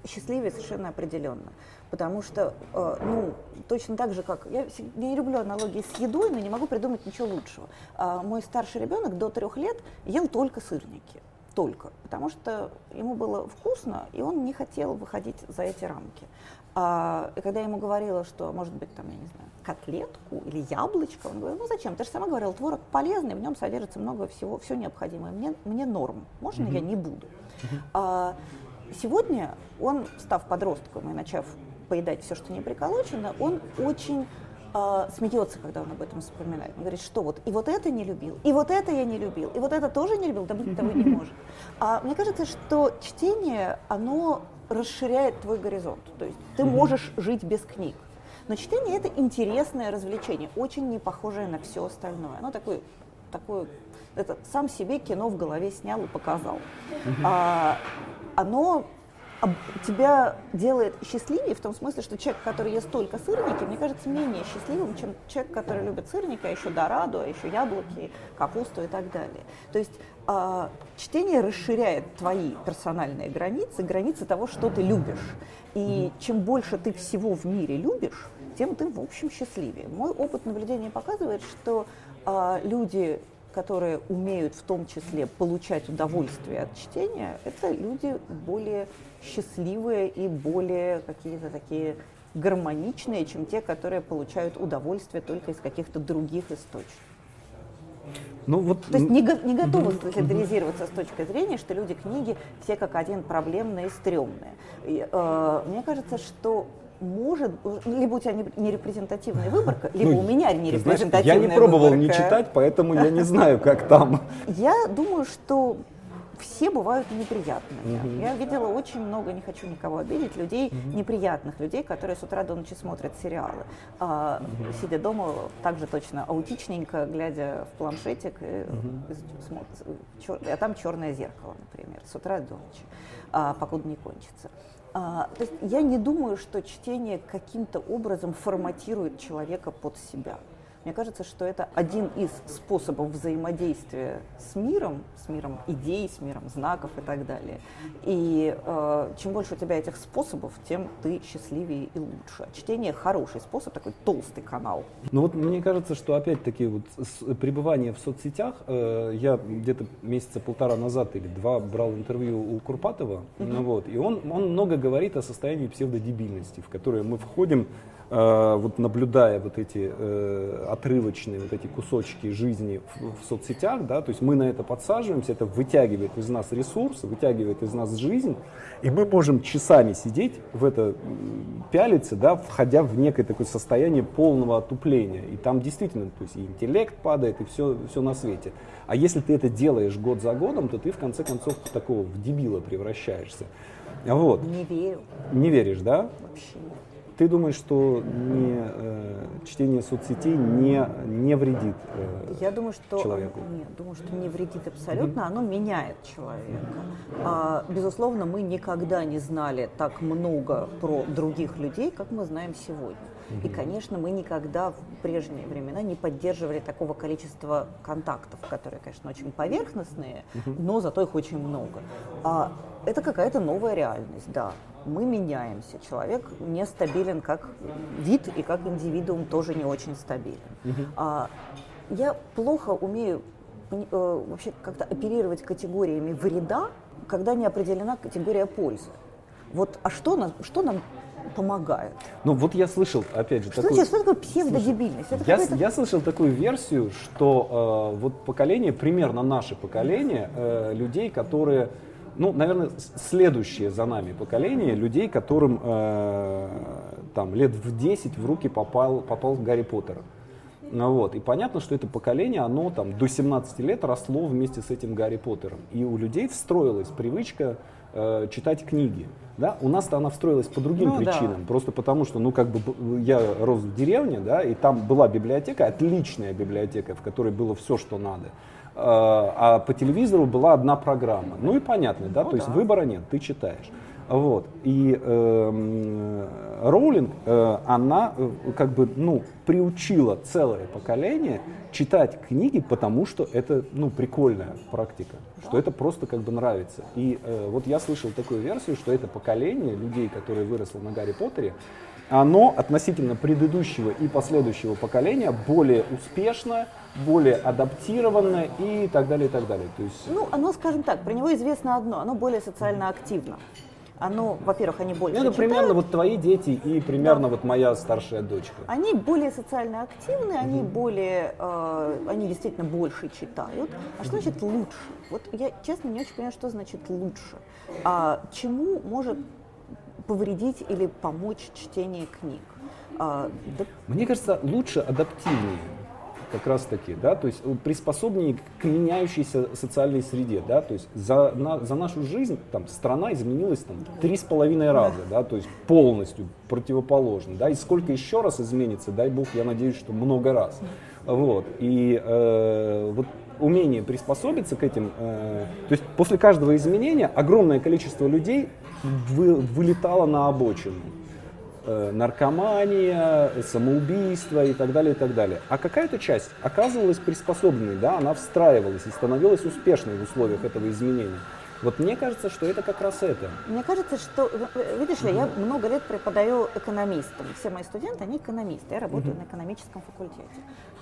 Счастливее совершенно определенно. Потому что, э, ну, точно так же, как... Я не люблю аналогии с едой, но не могу придумать ничего лучшего. А, мой старший ребенок до трех лет ел только сырники. Только. Потому что ему было вкусно, и он не хотел выходить за эти рамки. А, и когда я ему говорила, что, может быть, там, я не знаю, котлетку или яблочко, он говорил, ну зачем? Ты же сама говорила, творог полезный, в нем содержится много всего, все необходимое. Мне, мне норм. Можно я не буду? А, сегодня он, став подростком и начав поедать все, что не приколочено, он очень а, смеется, когда он об этом вспоминает. Он говорит, что вот и вот это не любил, и вот это я не любил, и вот это тоже не любил, да быть того не может. А мне кажется, что чтение, оно расширяет твой горизонт. То есть ты можешь жить без книг. Но чтение это интересное развлечение, очень не похожее на все остальное. Оно такое, такое это сам себе кино в голове снял и показал. А, оно тебя делает счастливее в том смысле, что человек, который ест только сырники, мне кажется, менее счастливым, чем человек, который любит сырники, а еще дораду, а еще яблоки, капусту и так далее. То есть а, чтение расширяет твои персональные границы, границы того, что ты любишь. И чем больше ты всего в мире любишь, тем ты, в общем, счастливее. Мой опыт наблюдения показывает, что а, люди, которые умеют в том числе получать удовольствие от чтения, это люди более счастливые и более какие-то такие гармоничные, чем те, которые получают удовольствие только из каких-то других источников. Ну, вот, То есть не, го- не готовы солидаризироваться с точки зрения, что люди книги все как один проблемные и стрёмные. И, э, мне кажется, что может, либо у тебя не, не репрезентативная выборка, либо ну, у меня не ты знаешь, Я не пробовал не выборка. читать, поэтому я не знаю, как там. Я думаю, что все бывают неприятными. Я видела очень много, не хочу никого обидеть, людей, неприятных людей, которые с утра до ночи смотрят сериалы. А, Сидя дома, также точно аутичненько, глядя в планшетик, смотр- чер- а там черное зеркало, например, с утра до ночи, а, покуда не кончится. А, то есть я не думаю, что чтение каким-то образом форматирует человека под себя. Мне кажется, что это один из способов взаимодействия с миром, с миром идей, с миром знаков и так далее. И э, чем больше у тебя этих способов, тем ты счастливее и лучше. Чтение хороший способ, такой толстый канал. Ну вот мне кажется, что опять-таки вот пребывание в соцсетях, э, я где-то месяца полтора назад или два брал интервью у Курпатова, ну вот, и он, он много говорит о состоянии псевдодебильности, в которое мы входим, вот наблюдая вот эти э, отрывочные вот эти кусочки жизни в, в соцсетях, да, то есть мы на это подсаживаемся, это вытягивает из нас ресурс, вытягивает из нас жизнь, и мы можем часами сидеть в это пялиться, да, входя в некое такое состояние полного отупления. И там действительно, то есть и интеллект падает, и все, все на свете. А если ты это делаешь год за годом, то ты в конце концов в такого в дебила превращаешься. Вот. Не верю Не веришь, да? вообще. нет. Ты думаешь, что не, э, чтение соцсетей не, не вредит э, Я думаю, что человеку? Нет, думаю, что не вредит абсолютно, оно меняет человека. А, безусловно, мы никогда не знали так много про других людей, как мы знаем сегодня. И, конечно, мы никогда в прежние времена не поддерживали такого количества контактов, которые, конечно, очень поверхностные, но зато их очень много. А это какая-то новая реальность, да. Мы меняемся. Человек нестабилен как вид и как индивидуум тоже не очень стабилен. А, я плохо умею э, вообще как-то оперировать категориями вреда, когда не определена категория пользы. Вот, а что, нам, что нам помогает. Ну вот я слышал, опять же, что такую... Значит, что такое псевдодебильность? Это я, я слышал такую версию, что э, вот поколение, примерно наше поколение, э, людей, которые, ну, наверное, следующее за нами поколение, людей, которым э, там лет в 10 в руки попал, попал Гарри Поттер. Ну, вот. И понятно, что это поколение, оно там до 17 лет росло вместе с этим Гарри Поттером. И у людей встроилась привычка э, читать книги. Да? У нас-то она встроилась по другим ну, причинам. Да. Просто потому, что ну, как бы я рос в деревне, да, и там была библиотека, отличная библиотека, в которой было все, что надо. Э, а по телевизору была одна программа. Ну и понятно, да, ну, то да. есть выбора нет, ты читаешь. Вот. И э, Роулинг, э, она э, как бы, ну, приучила целое поколение читать книги, потому что это, ну, прикольная практика, что это просто как бы нравится. И э, вот я слышал такую версию, что это поколение людей, которое выросло на Гарри Поттере, оно относительно предыдущего и последующего поколения более успешно, более адаптированно и так далее, и так далее. То есть... Ну, оно, скажем так, про него известно одно, оно более социально активно оно, во-первых, они больше Это читают. примерно вот твои дети и примерно да. вот моя старшая дочка. Они более социально активны, они более, э, они действительно больше читают. А что значит лучше? Вот я, честно, не очень понимаю, что значит лучше. А чему может повредить или помочь чтение книг? А, да... Мне кажется, лучше адаптивнее как раз таки, да, то есть приспособленнее к меняющейся социальной среде, да, то есть за, на, за нашу жизнь там страна изменилась там три с половиной раза, да, то есть полностью противоположно, да, и сколько еще раз изменится, дай бог, я надеюсь, что много раз, вот, и э, вот умение приспособиться к этим, э, то есть после каждого изменения огромное количество людей вы, вылетало на обочину, Э, наркомания, самоубийство и так далее, и так далее. А какая-то часть оказывалась приспособленной, да, она встраивалась и становилась успешной в условиях этого изменения. Вот мне кажется, что это как раз это. Мне кажется, что, видишь ли, я много лет преподаю экономистам. Все мои студенты, они экономисты. Я работаю на экономическом факультете.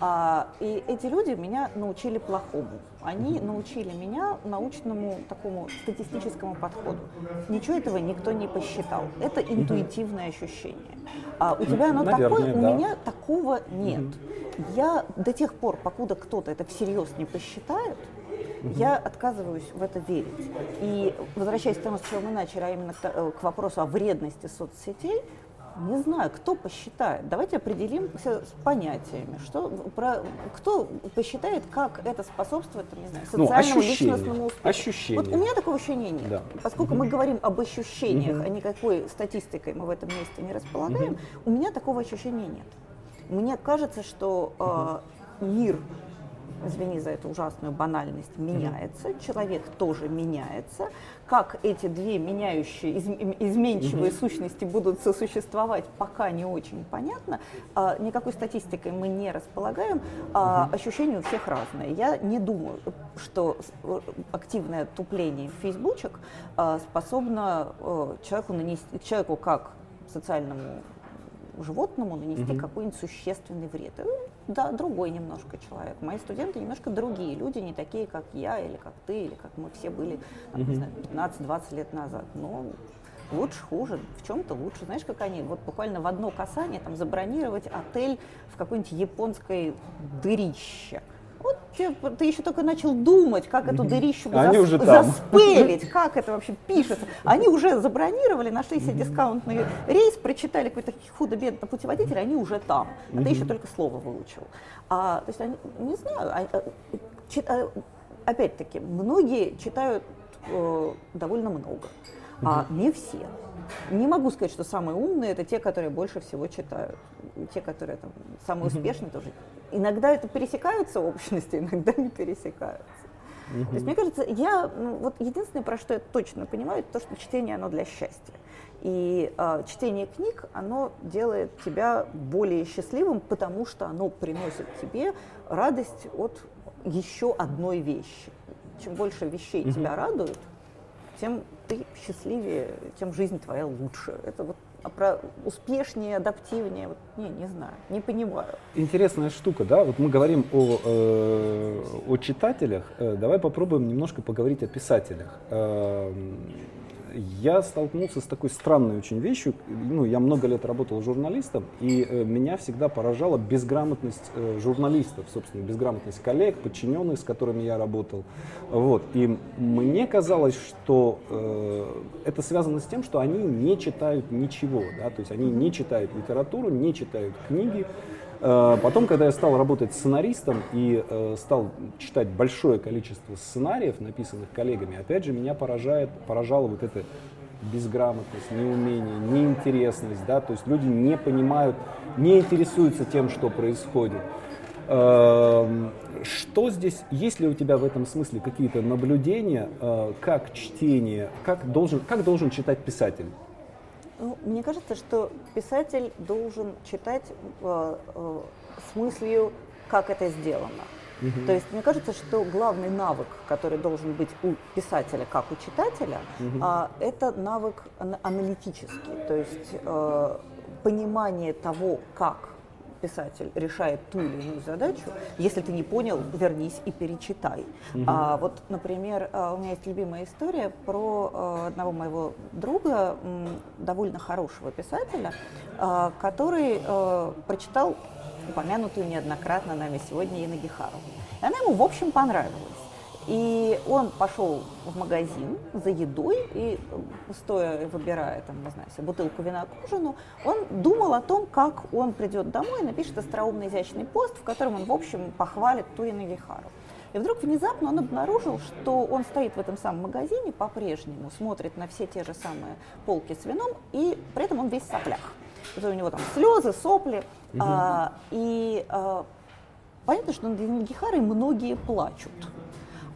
А, и эти люди меня научили плохому. Они научили меня научному такому статистическому подходу. Ничего этого никто не посчитал. Это интуитивное ощущение. А у тебя оно Наверное, такое, да. у меня такого нет. Я до тех пор, покуда кто-то это всерьез не посчитает, я отказываюсь в это верить. И возвращаясь к тому, с чего мы начали, а именно к, э, к вопросу о вредности соцсетей, не знаю, кто посчитает. Давайте определимся с понятиями. Что, про, кто посчитает, как это способствует, там, не знаю, ну, социальному, ну, личностному успеху. Ощущение. Вот у меня такого ощущения нет. Да. Поскольку угу. мы говорим об ощущениях, угу. а никакой статистикой мы в этом месте не располагаем, угу. у меня такого ощущения нет. Мне кажется, что э, мир извини за эту ужасную банальность, меняется, mm-hmm. человек тоже меняется. Как эти две меняющие, из, изменчивые mm-hmm. сущности будут сосуществовать, пока не очень понятно. А, никакой статистикой мы не располагаем, а mm-hmm. ощущения у всех разные. Я не думаю, что э, активное тупление фейсбучек а, способно а, человеку нанести, человеку как социальному животному нанести mm-hmm. какой-нибудь существенный вред. Э, да, другой немножко человек. Мои студенты немножко другие люди, не такие, как я, или как ты, или как мы все были, там, знаю, 15-20 лет назад. Но лучше, хуже, в чем-то лучше. Знаешь, как они, вот буквально в одно касание там забронировать отель в какой-нибудь японской дырище – вот ты, еще только начал думать, как эту дырищу Они зас, заспелить, как это вообще пишется. Они уже забронировали, нашли себе дискаунтный рейс, прочитали какой-то худо-бедно путеводитель, они уже там. А ты еще только слово выучил. А, то есть они, не знаю, а, а, а, опять-таки, многие читают э, довольно много, а не все. Не могу сказать, что самые умные это те, которые больше всего читают. Те, которые там самые успешные тоже. Иногда это пересекаются общности, иногда не пересекаются. Mm-hmm. То есть, мне кажется, я ну, вот единственное, про что я точно понимаю, это то, что чтение оно для счастья. И э, чтение книг, оно делает тебя более счастливым, потому что оно приносит тебе радость от еще одной вещи. Чем больше вещей mm-hmm. тебя радуют, тем ты счастливее, тем жизнь твоя лучше. Это вот а про успешнее, адаптивнее, вот, не, не знаю, не понимаю. Интересная штука, да, вот мы говорим о, э, о читателях, э, давай попробуем немножко поговорить о писателях. Э, я столкнулся с такой странной очень вещью. Ну, я много лет работал журналистом, и э, меня всегда поражала безграмотность э, журналистов, собственно, безграмотность коллег, подчиненных, с которыми я работал. Вот. И мне казалось, что э, это связано с тем, что они не читают ничего, да, то есть они не читают литературу, не читают книги, потом, когда я стал работать сценаристом и э, стал читать большое количество сценариев, написанных коллегами, опять же, меня поражает, поражала вот эта безграмотность, неумение, неинтересность, да, то есть люди не понимают, не интересуются тем, что происходит. Эм, что здесь, есть ли у тебя в этом смысле какие-то наблюдения, э, как чтение, как должен, как должен читать писатель? Ну, мне кажется, что писатель должен читать э, э, с мыслью, как это сделано. Угу. То есть мне кажется, что главный навык, который должен быть у писателя, как у читателя, угу. э, это навык аналитический, то есть э, понимание того, как писатель решает ту или иную задачу, если ты не понял, вернись и перечитай. Угу. А, вот, например, а, у меня есть любимая история про а, одного моего друга, довольно хорошего писателя, а, который прочитал упомянутую неоднократно нами сегодня Инна Гехарову. И она ему, в общем, понравилась. И он пошел в магазин за едой и, стоя, выбирая, там, не знаю, себе бутылку вина к ужину, он думал о том, как он придет домой и напишет остроумный изящный пост, в котором он, в общем, похвалит Туина Вихару. И вдруг внезапно он обнаружил, что он стоит в этом самом магазине по-прежнему, смотрит на все те же самые полки с вином, и при этом он весь в соплях. У него там слезы, сопли. Угу. А, и а, понятно, что над Гихарой многие плачут.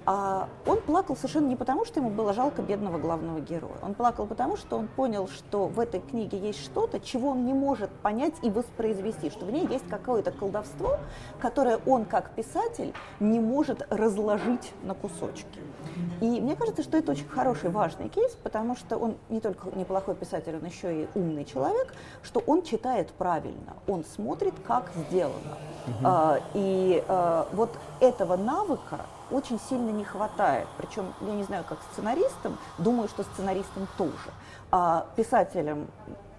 А он плакал совершенно не потому, что ему было жалко бедного главного героя. Он плакал потому, что он понял, что в этой книге есть что-то, чего он не может понять и воспроизвести, что в ней есть какое-то колдовство, которое он, как писатель, не может разложить на кусочки. И мне кажется, что это очень хороший, важный кейс, потому что он не только неплохой писатель, он еще и умный человек, что он читает правильно, он смотрит, как сделано. Угу. А, и а, вот этого навыка очень сильно не хватает. Причем, я не знаю, как сценаристам, думаю, что сценаристам тоже. А писателям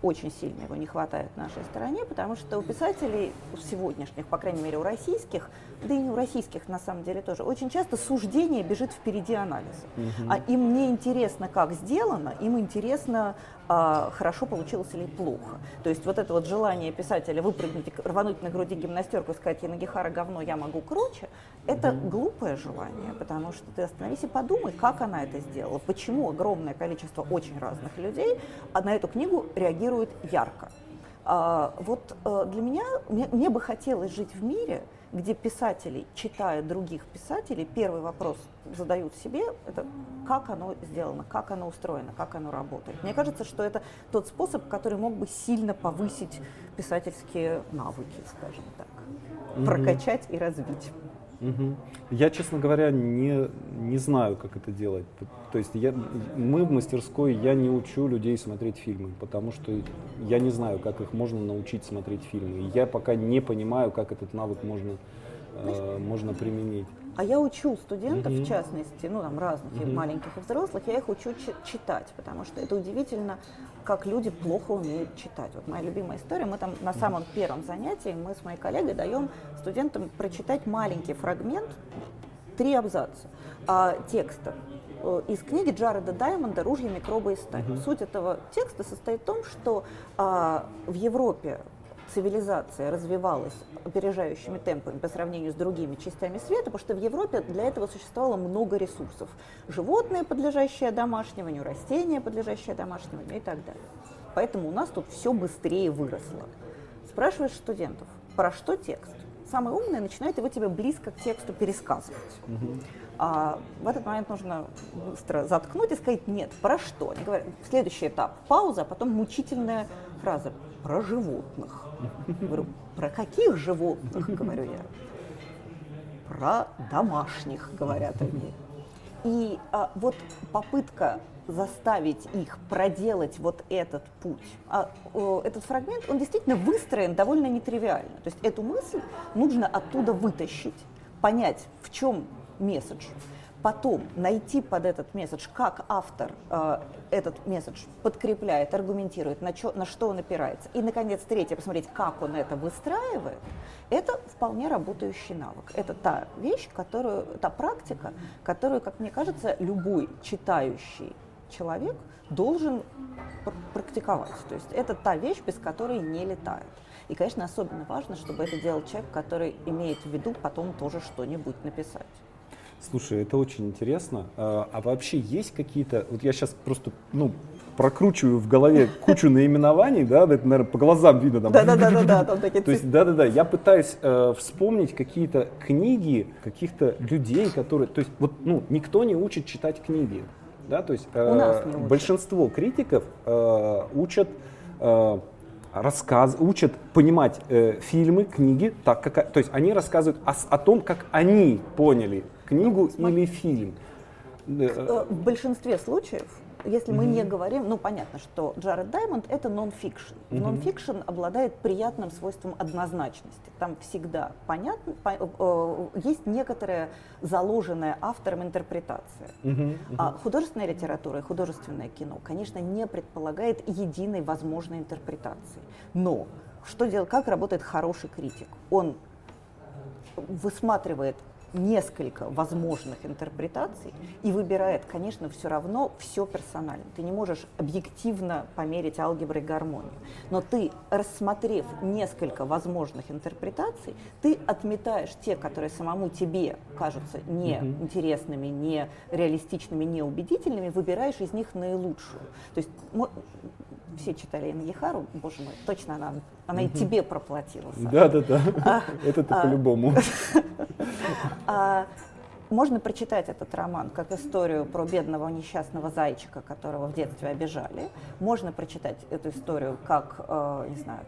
очень сильно его не хватает в нашей стране, потому что у писателей, у сегодняшних, по крайней мере, у российских, да и не у российских на самом деле тоже, очень часто суждение бежит впереди анализа. Угу. А им не интересно, как сделано, им интересно, а, хорошо получилось или плохо. То есть вот это вот желание писателя выпрыгнуть, рвануть на груди гимнастерку и сказать «Янагихара говно, я могу круче», это угу. глупое желание, потому что ты остановись и подумай, как она это сделала, почему огромное количество очень разных людей на эту книгу реагирует ярко. А, вот а, для меня, мне, мне бы хотелось жить в мире, где писатели, читая других писателей, первый вопрос задают себе, это как оно сделано, как оно устроено, как оно работает. Мне кажется, что это тот способ, который мог бы сильно повысить писательские навыки, скажем так, mm-hmm. прокачать и развить. Угу. Я, честно говоря, не, не знаю, как это делать. То есть я, мы в мастерской, я не учу людей смотреть фильмы, потому что я не знаю, как их можно научить смотреть фильмы. Я пока не понимаю, как этот навык можно, э, можно применить. А я учу студентов, mm-hmm. в частности, ну там разных, mm-hmm. и маленьких, и взрослых, я их учу читать, потому что это удивительно, как люди плохо умеют читать. Вот моя любимая история, мы там на самом первом занятии, мы с моей коллегой даем студентам прочитать маленький фрагмент, три абзаца а, текста э, из книги Джареда Даймонда «Ружья, микробы и сталь». Uh-huh. Суть этого текста состоит в том, что а, в Европе цивилизация развивалась опережающими темпами по сравнению с другими частями света, потому что в Европе для этого существовало много ресурсов. Животные, подлежащие домашнему, растения, подлежащие домашнему и так далее. Поэтому у нас тут все быстрее выросло. Спрашиваешь студентов, про что текст? Самый умный начинает его тебе близко к тексту пересказывать. А в этот момент нужно быстро заткнуть и сказать нет, про что? Они говорят, следующий этап, пауза, а потом мучительная фраза про животных. Говорю, про каких животных, говорю я? Про домашних, говорят они. И а, вот попытка заставить их проделать вот этот путь. А, о, этот фрагмент, он действительно выстроен довольно нетривиально. То есть эту мысль нужно оттуда вытащить, понять, в чем месседж, потом найти под этот месседж, как автор э, этот месседж подкрепляет, аргументирует, на, чё, на что он опирается. И, наконец, третье, посмотреть, как он это выстраивает, это вполне работающий навык. Это та вещь, которую, та практика, которую, как мне кажется, любой читающий человек должен пр практиковать. То есть это та вещь, без которой не летает. И, конечно, особенно важно, чтобы это делал человек, который имеет в виду потом тоже что-нибудь написать. Слушай, это очень интересно. А, а вообще есть какие-то, вот я сейчас просто, ну, прокручиваю в голове кучу наименований, да, это, наверное, по глазам видно там. Да-да-да, там такие То есть, да-да-да, я пытаюсь э, вспомнить какие-то книги каких-то людей, которые, то есть, вот, ну, никто не учит читать книги, да, то есть э, большинство критиков э, учат э, рассказ, учат понимать э, фильмы, книги, так как, то есть они рассказывают о, о том, как они поняли книгу ну, или фильм. Э, э, в большинстве случаев если мы mm-hmm. не говорим, ну понятно, что Джаред Даймонд это нон-фикшн. Mm-hmm. Нон-фикшн обладает приятным свойством однозначности. Там всегда понятно, по, э, есть некоторая заложенная автором интерпретация. Mm-hmm. Mm-hmm. А художественная литература и художественное кино, конечно, не предполагает единой возможной интерпретации. Но что делать, как работает хороший критик? Он высматривает несколько возможных интерпретаций и выбирает, конечно, все равно все персонально. Ты не можешь объективно померить алгеброй гармонию. Но ты, рассмотрев несколько возможных интерпретаций, ты отметаешь те, которые самому тебе кажутся неинтересными, не реалистичными, не убедительными, выбираешь из них наилучшую. То есть все читали Инна Ехару, боже мой, точно она, она и тебе проплатила. Да, да, да. Это-то а, по-любому. А, можно прочитать этот роман как историю про бедного несчастного зайчика, которого в детстве обижали. Можно прочитать эту историю как, э, не знаю,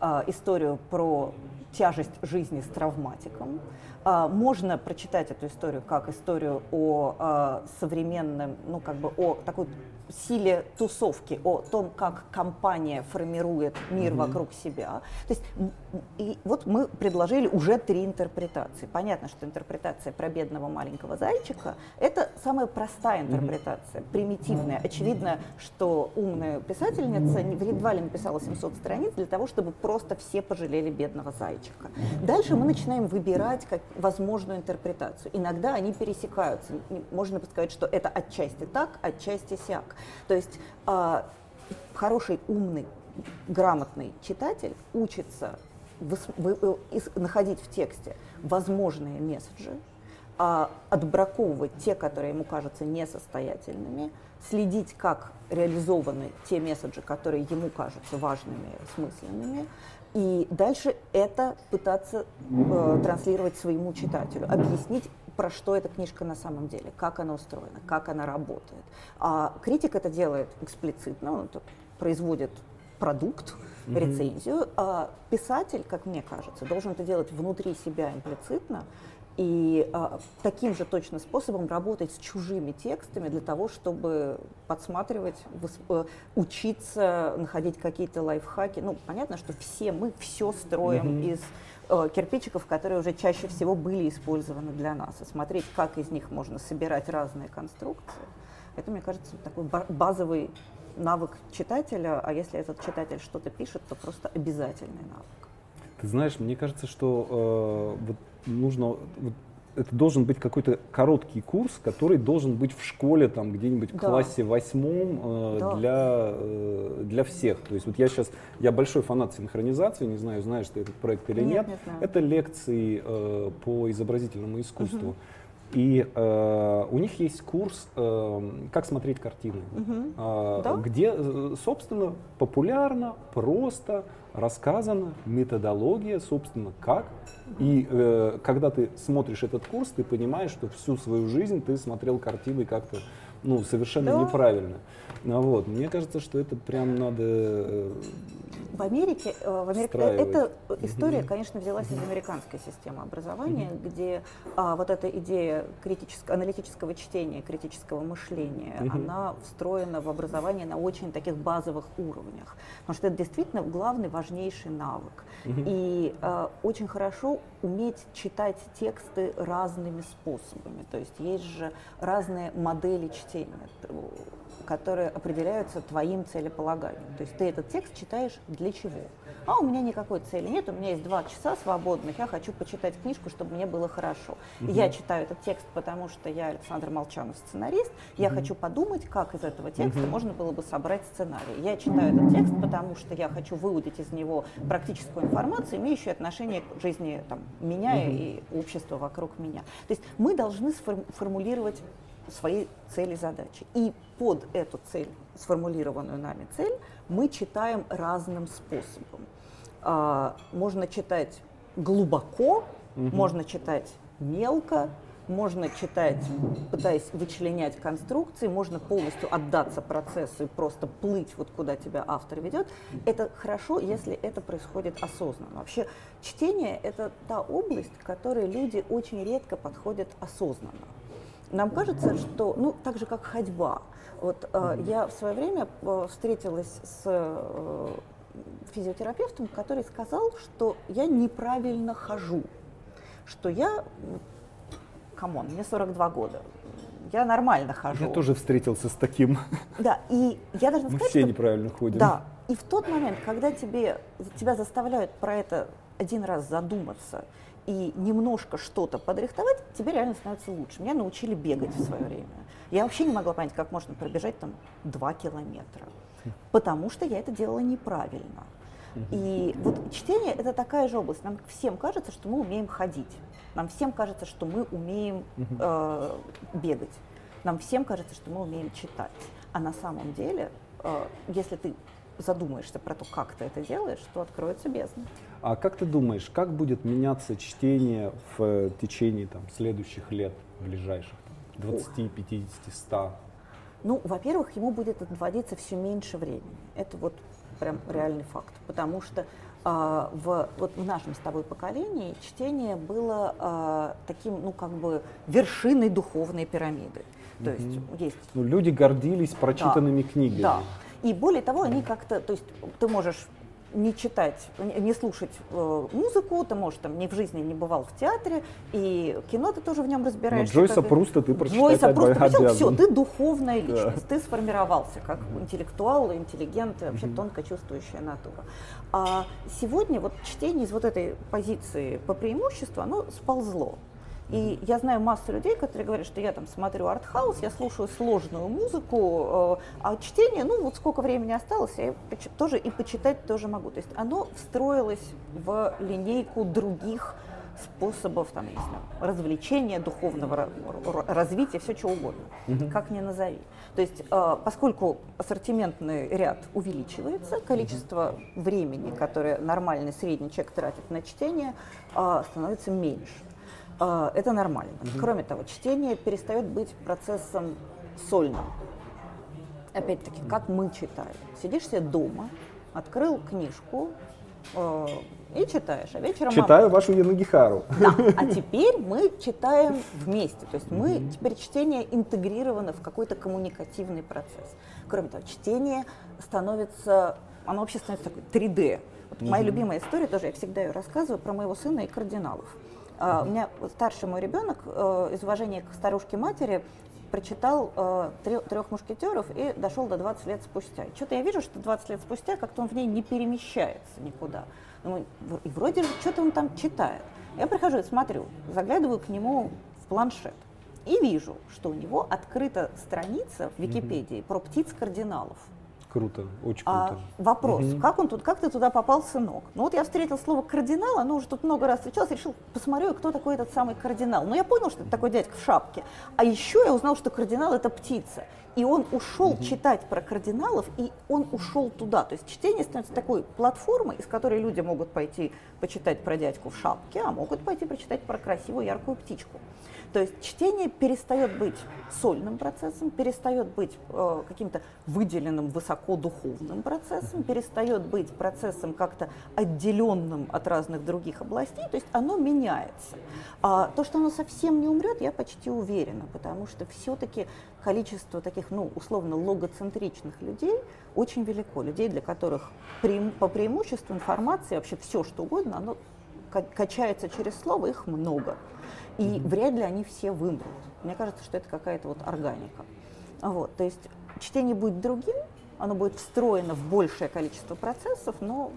э, историю про тяжесть жизни с травматиком. А, можно прочитать эту историю как историю о а, современном, ну как бы о такой силе тусовки, о том, как компания формирует мир mm-hmm. вокруг себя. То есть, и вот мы предложили уже три интерпретации. Понятно, что интерпретация про бедного маленького зайчика – это самая простая интерпретация, примитивная. Очевидно, что умная писательница едва ли написала 700 страниц для того, чтобы просто все пожалели бедного зайчика. Дальше мы начинаем выбирать как возможную интерпретацию. Иногда они пересекаются. Можно сказать, что это отчасти так, отчасти сяк. То есть э, хороший, умный, грамотный читатель учится находить в тексте возможные месседжи, а отбраковывать те, которые ему кажутся несостоятельными, следить, как реализованы те месседжи, которые ему кажутся важными, смысленными, и дальше это пытаться э, транслировать своему читателю, объяснить, про что эта книжка на самом деле, как она устроена, как она работает. А критик это делает эксплицитно, он производит продукт, mm-hmm. рецензию, а писатель, как мне кажется, должен это делать внутри себя имплицитно, и а, таким же точно способом работать с чужими текстами для того, чтобы подсматривать, э, учиться, находить какие-то лайфхаки. Ну, понятно, что все мы все строим mm-hmm. из э, кирпичиков, которые уже чаще всего были использованы для нас. И смотреть, как из них можно собирать разные конструкции, это, мне кажется, такой базовый навык читателя, а если этот читатель что-то пишет, то просто обязательный навык. Ты знаешь, мне кажется, что э, вот нужно вот, это должен быть какой-то короткий курс, который должен быть в школе, там где-нибудь в да. классе восьмом э, да. для, э, для всех. То есть вот я сейчас, я большой фанат синхронизации, не знаю, знаешь ты этот проект или нет. нет. нет это лекции э, по изобразительному искусству. Угу. И э, у них есть курс э, «Как смотреть картины», угу. э, да? где, э, собственно, популярно, просто рассказана методология, собственно, как. И э, когда ты смотришь этот курс, ты понимаешь, что всю свою жизнь ты смотрел картины как-то ну, совершенно да. неправильно. Ну, вот. Мне кажется, что это прям надо... Э, в Америке, э, в Америке эта история, конечно, взялась из американской системы образования, где а, вот эта идея критического, аналитического чтения, критического мышления, она встроена в образование на очень таких базовых уровнях. Потому что это действительно главный, важнейший навык. И а, очень хорошо уметь читать тексты разными способами. То есть есть же разные модели чтения которые определяются твоим целеполаганием. То есть ты этот текст читаешь для чего? А у меня никакой цели нет, у меня есть два часа свободных, я хочу почитать книжку, чтобы мне было хорошо. Угу. Я читаю этот текст, потому что я Александр Молчанов сценарист, я угу. хочу подумать, как из этого текста угу. можно было бы собрать сценарий. Я читаю этот текст, потому что я хочу выудить из него практическую информацию, имеющую отношение к жизни там, меня угу. и общества вокруг меня. То есть мы должны сформулировать свои цели, задачи. И под эту цель, сформулированную нами цель, мы читаем разным способом. А, можно читать глубоко, угу. можно читать мелко, можно читать, пытаясь вычленять конструкции, можно полностью отдаться процессу и просто плыть вот куда тебя автор ведет. Это хорошо, если это происходит осознанно. Вообще чтение – это та область, к которой люди очень редко подходят осознанно. Нам кажется, что, ну, так же как ходьба. Вот э, я в свое время э, встретилась с э, физиотерапевтом, который сказал, что я неправильно хожу, что я, come on, мне 42 года, я нормально хожу. Я тоже встретился с таким. Да, и я должна Мы сказать, все что, неправильно ходим. Да, и в тот момент, когда тебе, тебя заставляют про это один раз задуматься и немножко что-то подрихтовать, тебе реально становится лучше. Меня научили бегать в свое время. Я вообще не могла понять, как можно пробежать там 2 километра, потому что я это делала неправильно. И вот чтение это такая же область. Нам всем кажется, что мы умеем ходить. Нам всем кажется, что мы умеем э, бегать. Нам всем кажется, что мы умеем читать. А на самом деле, э, если ты задумаешься про то, как ты это делаешь, то откроется бездна. А как ты думаешь, как будет меняться чтение в течение там, следующих лет, ближайших? 20, 50, 100? Ну, во-первых, ему будет отводиться все меньше времени. Это вот прям реальный факт. Потому что а, в, вот в нашем с тобой поколении чтение было а, таким, ну, как бы вершиной духовной пирамиды. То mm есть есть... Ну, люди гордились прочитанными да, книгами. Да. И более того, они как-то, то есть ты можешь не читать, не слушать э, музыку, ты, можешь там, ни в жизни не бывал в театре, и кино ты тоже в нем разбираешься. Но Джойса Пруста ты прочитать Джойса Пруста прочитал, все, ты духовная личность, да. ты сформировался как интеллектуал, интеллигент, вообще угу. тонко чувствующая натура. А сегодня вот чтение из вот этой позиции по преимуществу, оно сползло. И я знаю массу людей, которые говорят, что я там смотрю артхаус, я слушаю сложную музыку, э, а чтение, ну вот сколько времени осталось, я тоже и почитать тоже могу. То есть оно встроилось в линейку других способов там, не знаю, развлечения, духовного развития, все что угодно, mm как ни назови. То есть, э, поскольку ассортиментный ряд увеличивается, количество mm времени, которое нормальный средний человек тратит на чтение, э, становится меньше. А, это нормально. Угу. Кроме того, чтение перестает быть процессом сольным. Опять-таки, как мы читаем. Сидишь себе дома, открыл книжку э, и читаешь, а вечером... Читаю мама... вашу Янагихару. Да, а теперь мы читаем вместе. То есть мы, теперь чтение интегрировано в какой-то коммуникативный процесс. Кроме того, чтение становится, оно вообще становится такой 3D. Вот моя любимая история, тоже я всегда ее рассказываю, про моего сына и кардиналов. Uh, у меня старший мой ребенок uh, из уважения к старушке матери прочитал uh, трех мушкетеров и дошел до 20 лет спустя. Что-то я вижу, что 20 лет спустя как-то он в ней не перемещается никуда. Думаю, и вроде что-то он там читает. Я прихожу и смотрю, заглядываю к нему в планшет и вижу, что у него открыта страница в Википедии mm-hmm. про птиц кардиналов. Круто, очень а, круто. Вопрос, угу. как он тут, как ты туда попал, сынок? Ну вот я встретил слово кардинал, оно уже тут много раз встречалось, решил, посмотрю, кто такой этот самый кардинал. Но я понял, что это такой дядька в шапке. А еще я узнал, что кардинал это птица. И он ушел угу. читать про кардиналов, и он ушел туда. То есть чтение становится такой платформой, из которой люди могут пойти почитать про дядьку в шапке, а могут пойти прочитать про красивую яркую птичку. То есть чтение перестает быть сольным процессом, перестает быть э, каким-то выделенным, высоко высокодуховным процессом, перестает быть процессом как-то отделенным от разных других областей, то есть оно меняется. А то, что оно совсем не умрет, я почти уверена, потому что все-таки количество таких, ну, условно, логоцентричных людей очень велико. Людей, для которых по преимуществу информации, вообще все что угодно, оно качается через слово, их много. И mm-hmm. вряд ли они все вымрут. Мне кажется, что это какая-то вот органика. Вот, то есть чтение будет другим, оно будет встроено в большее количество процессов, но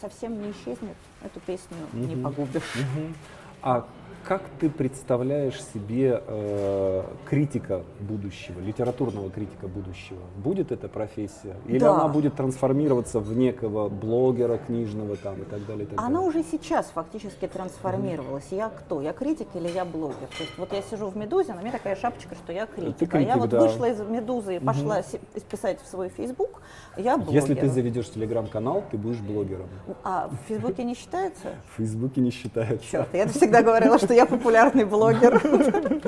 совсем не исчезнет. Эту песню mm-hmm. не погубишь. Mm-hmm. А как ты представляешь себе э, критика будущего, литературного критика будущего? Будет эта профессия? Или да. она будет трансформироваться в некого блогера книжного там и так далее? И так она далее? уже сейчас фактически трансформировалась. Я кто? Я критик или я блогер? То есть вот я сижу в «Медузе», на мне такая шапочка, что я критик. Ты критик а я вот да. вышла из «Медузы» и пошла писать в свой Facebook, я блогер. Если ты заведешь телеграм-канал, ты будешь блогером. А в Фейсбуке не считается? В Фейсбуке не считается. Черт, я всегда говорила, что я популярный блогер.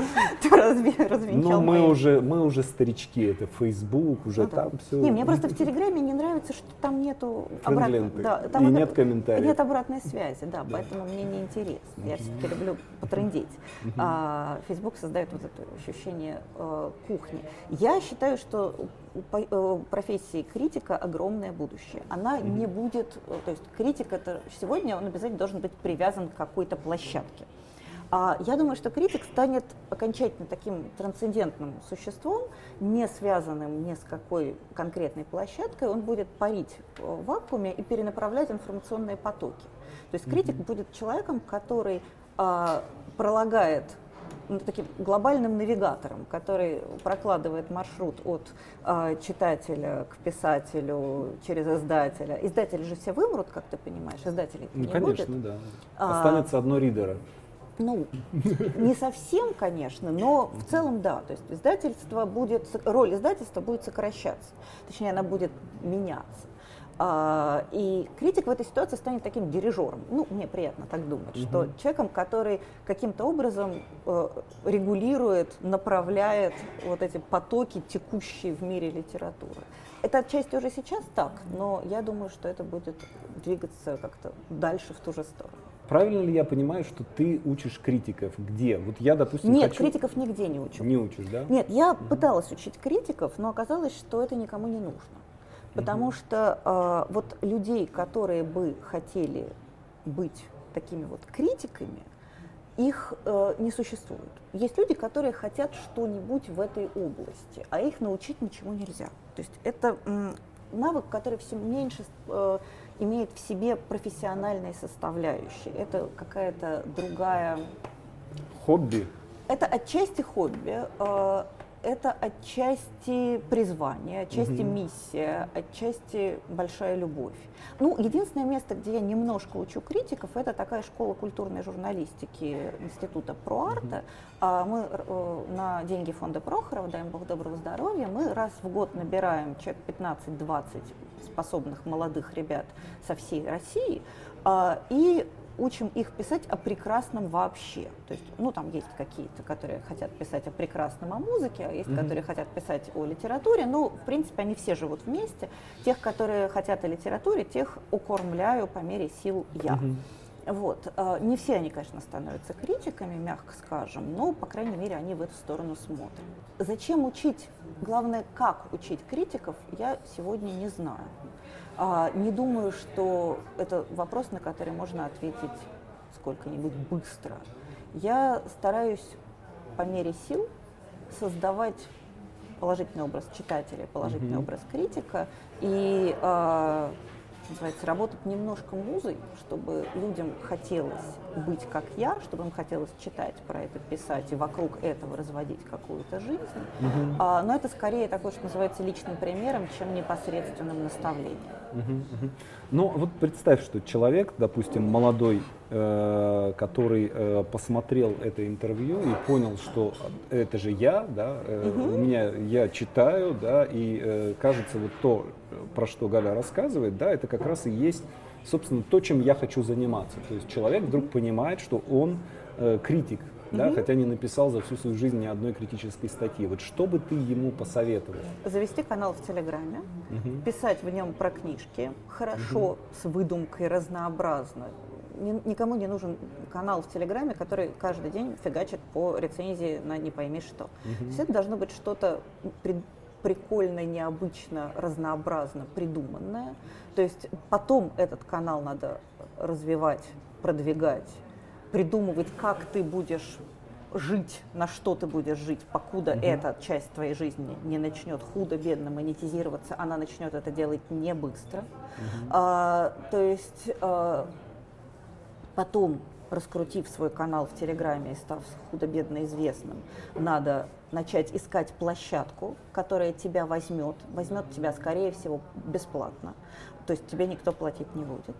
Ну, мы уже, мы уже старички, это Facebook, уже там все. Не, мне просто в Телеграме не нравится, что там нету обратной... И нет комментариев. Нет обратной связи, да, поэтому мне не интересно. Я все-таки люблю потрындеть. А Facebook создает вот это ощущение э, кухни. Я считаю, что у профессии критика огромное будущее. Она не будет, э, то есть критик это сегодня он обязательно должен быть привязан к какой-то площадке. А я думаю, что критик станет окончательно таким трансцендентным существом, не связанным ни с какой конкретной площадкой. Он будет парить в вакууме и перенаправлять информационные потоки. То есть критик mm-hmm. будет человеком, который а, пролагает ну, таким глобальным навигатором, который прокладывает маршрут от э, читателя к писателю через издателя. Издатели же все вымрут, как ты понимаешь, издателей ну, не конечно, будет. да. А, Останется а, одно ридера. Ну, не совсем, конечно, но в целом да. То есть издательство будет, роль издательства будет сокращаться. Точнее, она будет меняться. А, и критик в этой ситуации станет таким дирижером. Ну, мне приятно так думать, угу. что человеком, который каким-то образом э, регулирует, направляет вот эти потоки, текущие в мире литературы. Это отчасти уже сейчас так, но я думаю, что это будет двигаться как-то дальше в ту же сторону. Правильно ли я понимаю, что ты учишь критиков? Где? Вот я, допустим, Нет, хочу... критиков нигде не учу. Не учишь, да? Нет, я угу. пыталась учить критиков, но оказалось, что это никому не нужно. Потому угу. что э, вот людей, которые бы хотели быть такими вот критиками, их э, не существует. Есть люди, которые хотят что-нибудь в этой области, а их научить ничего нельзя. То есть это м, навык, который все меньше э, имеет в себе профессиональной составляющей. Это какая-то другая... Хобби? Это отчасти хобби. Это отчасти призвание, отчасти угу. миссия, отчасти большая любовь. Ну, единственное место, где я немножко учу критиков, это такая школа культурной журналистики Института ПроАрта. Угу. Мы э, на деньги фонда Прохорова, дай им Бог доброго здоровья, мы раз в год набираем человек 15-20 способных молодых ребят со всей России, а, и учим их писать о прекрасном вообще. То есть, ну, там есть какие-то, которые хотят писать о прекрасном о музыке, а есть, mm-hmm. которые хотят писать о литературе. Ну, в принципе, они все живут вместе. Тех, которые хотят о литературе, тех укормляю по мере сил я. Mm-hmm. Вот. А, не все они, конечно, становятся критиками, мягко скажем, но, по крайней мере, они в эту сторону смотрят. Зачем учить? Главное, как учить критиков, я сегодня не знаю. А, не думаю, что это вопрос, на который можно ответить сколько-нибудь быстро. Я стараюсь по мере сил создавать положительный образ читателя, положительный mm-hmm. образ критика и э, называется, работать немножко музой, чтобы людям хотелось быть как я, чтобы им хотелось читать про это, писать и вокруг этого разводить какую-то жизнь. Угу. А, но это скорее такое, что называется, личным примером, чем непосредственным наставлением. Угу, угу. Ну вот представь, что человек, допустим, молодой, э, который э, посмотрел это интервью и понял, что это же я, да, э, угу. у меня я читаю, да, и э, кажется вот то, про что Галя рассказывает, да, это как раз и есть, собственно, то, чем я хочу заниматься. То есть человек вдруг понимает, что он критик да, хотя не написал за всю свою жизнь ни одной критической статьи. Вот что бы ты ему посоветовал? Завести канал в Телеграме, писать в нем про книжки, хорошо, с выдумкой, разнообразно. Ни- никому не нужен канал в Телеграме, который каждый день фигачит по рецензии на не пойми что. То есть это должно быть что-то при- прикольно, необычно, разнообразно придуманное. То есть потом этот канал надо развивать, продвигать, придумывать, как ты будешь жить, на что ты будешь жить, покуда эта часть твоей жизни не начнет худо-бедно монетизироваться, она начнет это делать не быстро. А, то есть а, потом, раскрутив свой канал в Телеграме и став худо-бедно известным, надо начать искать площадку, которая тебя возьмет, возьмет тебя, скорее всего, бесплатно. То есть тебе никто платить не будет.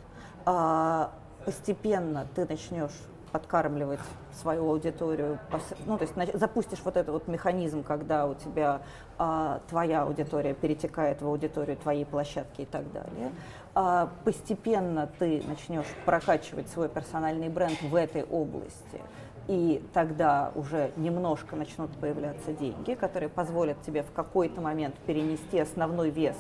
А, постепенно ты начнешь подкармливать свою аудиторию, ну, то есть запустишь вот этот вот механизм, когда у тебя а, твоя аудитория перетекает в аудиторию твоей площадки и так далее. А, постепенно ты начнешь прокачивать свой персональный бренд в этой области, и тогда уже немножко начнут появляться деньги, которые позволят тебе в какой-то момент перенести основной вес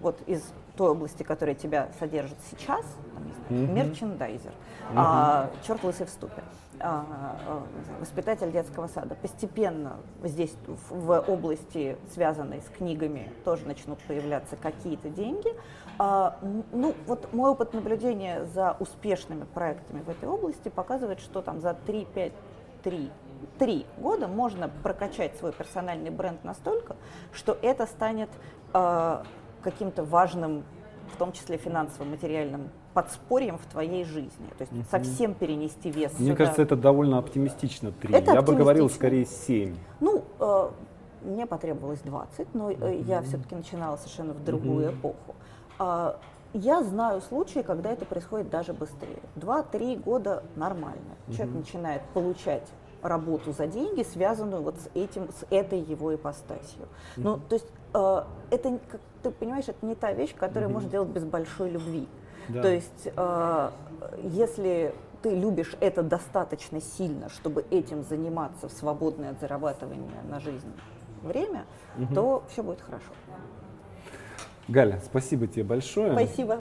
вот из той области, которая тебя содержит сейчас, там, не знаю, мерчендайзер, а, черт лысый в ступе, а, а, воспитатель детского сада. Постепенно здесь в, в области, связанной с книгами, тоже начнут появляться какие-то деньги. А, ну, вот мой опыт наблюдения за успешными проектами в этой области показывает, что там за 3-5 3, три года можно прокачать свой персональный бренд настолько, что это станет э, каким-то важным, в том числе финансовым, материальным подспорьем в твоей жизни. То есть совсем перенести вес Мне сюда. кажется, это довольно оптимистично. Три. Это Я бы говорил оптимистично. скорее семь. Ну, э, мне потребовалось 20, но э, я все-таки начинала совершенно в другую эпоху. А, я знаю случаи, когда это происходит даже быстрее. Два-три года нормально. Человек начинает получать работу за деньги, связанную вот с этим, с этой его ипостасью. Ну, то есть э, это, как ты понимаешь, это не та вещь, которую можно делать без большой любви. Да. То есть, э, если ты любишь это достаточно сильно, чтобы этим заниматься в свободное от зарабатывания на жизнь время, то все будет хорошо. Галя, спасибо тебе большое. Спасибо.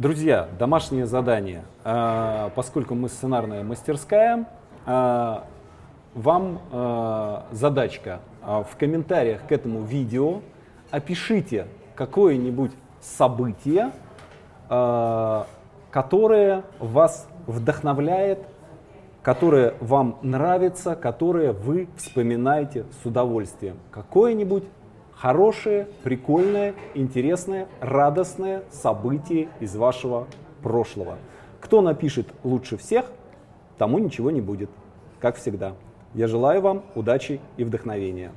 Друзья, домашнее задание. А, Поскольку мы сценарная мастерская, а, вам а, задачка в комментариях к этому видео опишите какое-нибудь событие, которое вас вдохновляет, которое вам нравится, которое вы вспоминаете с удовольствием. Какое-нибудь хорошее, прикольное, интересное, радостное событие из вашего прошлого. Кто напишет лучше всех, тому ничего не будет, как всегда. Я желаю вам удачи и вдохновения.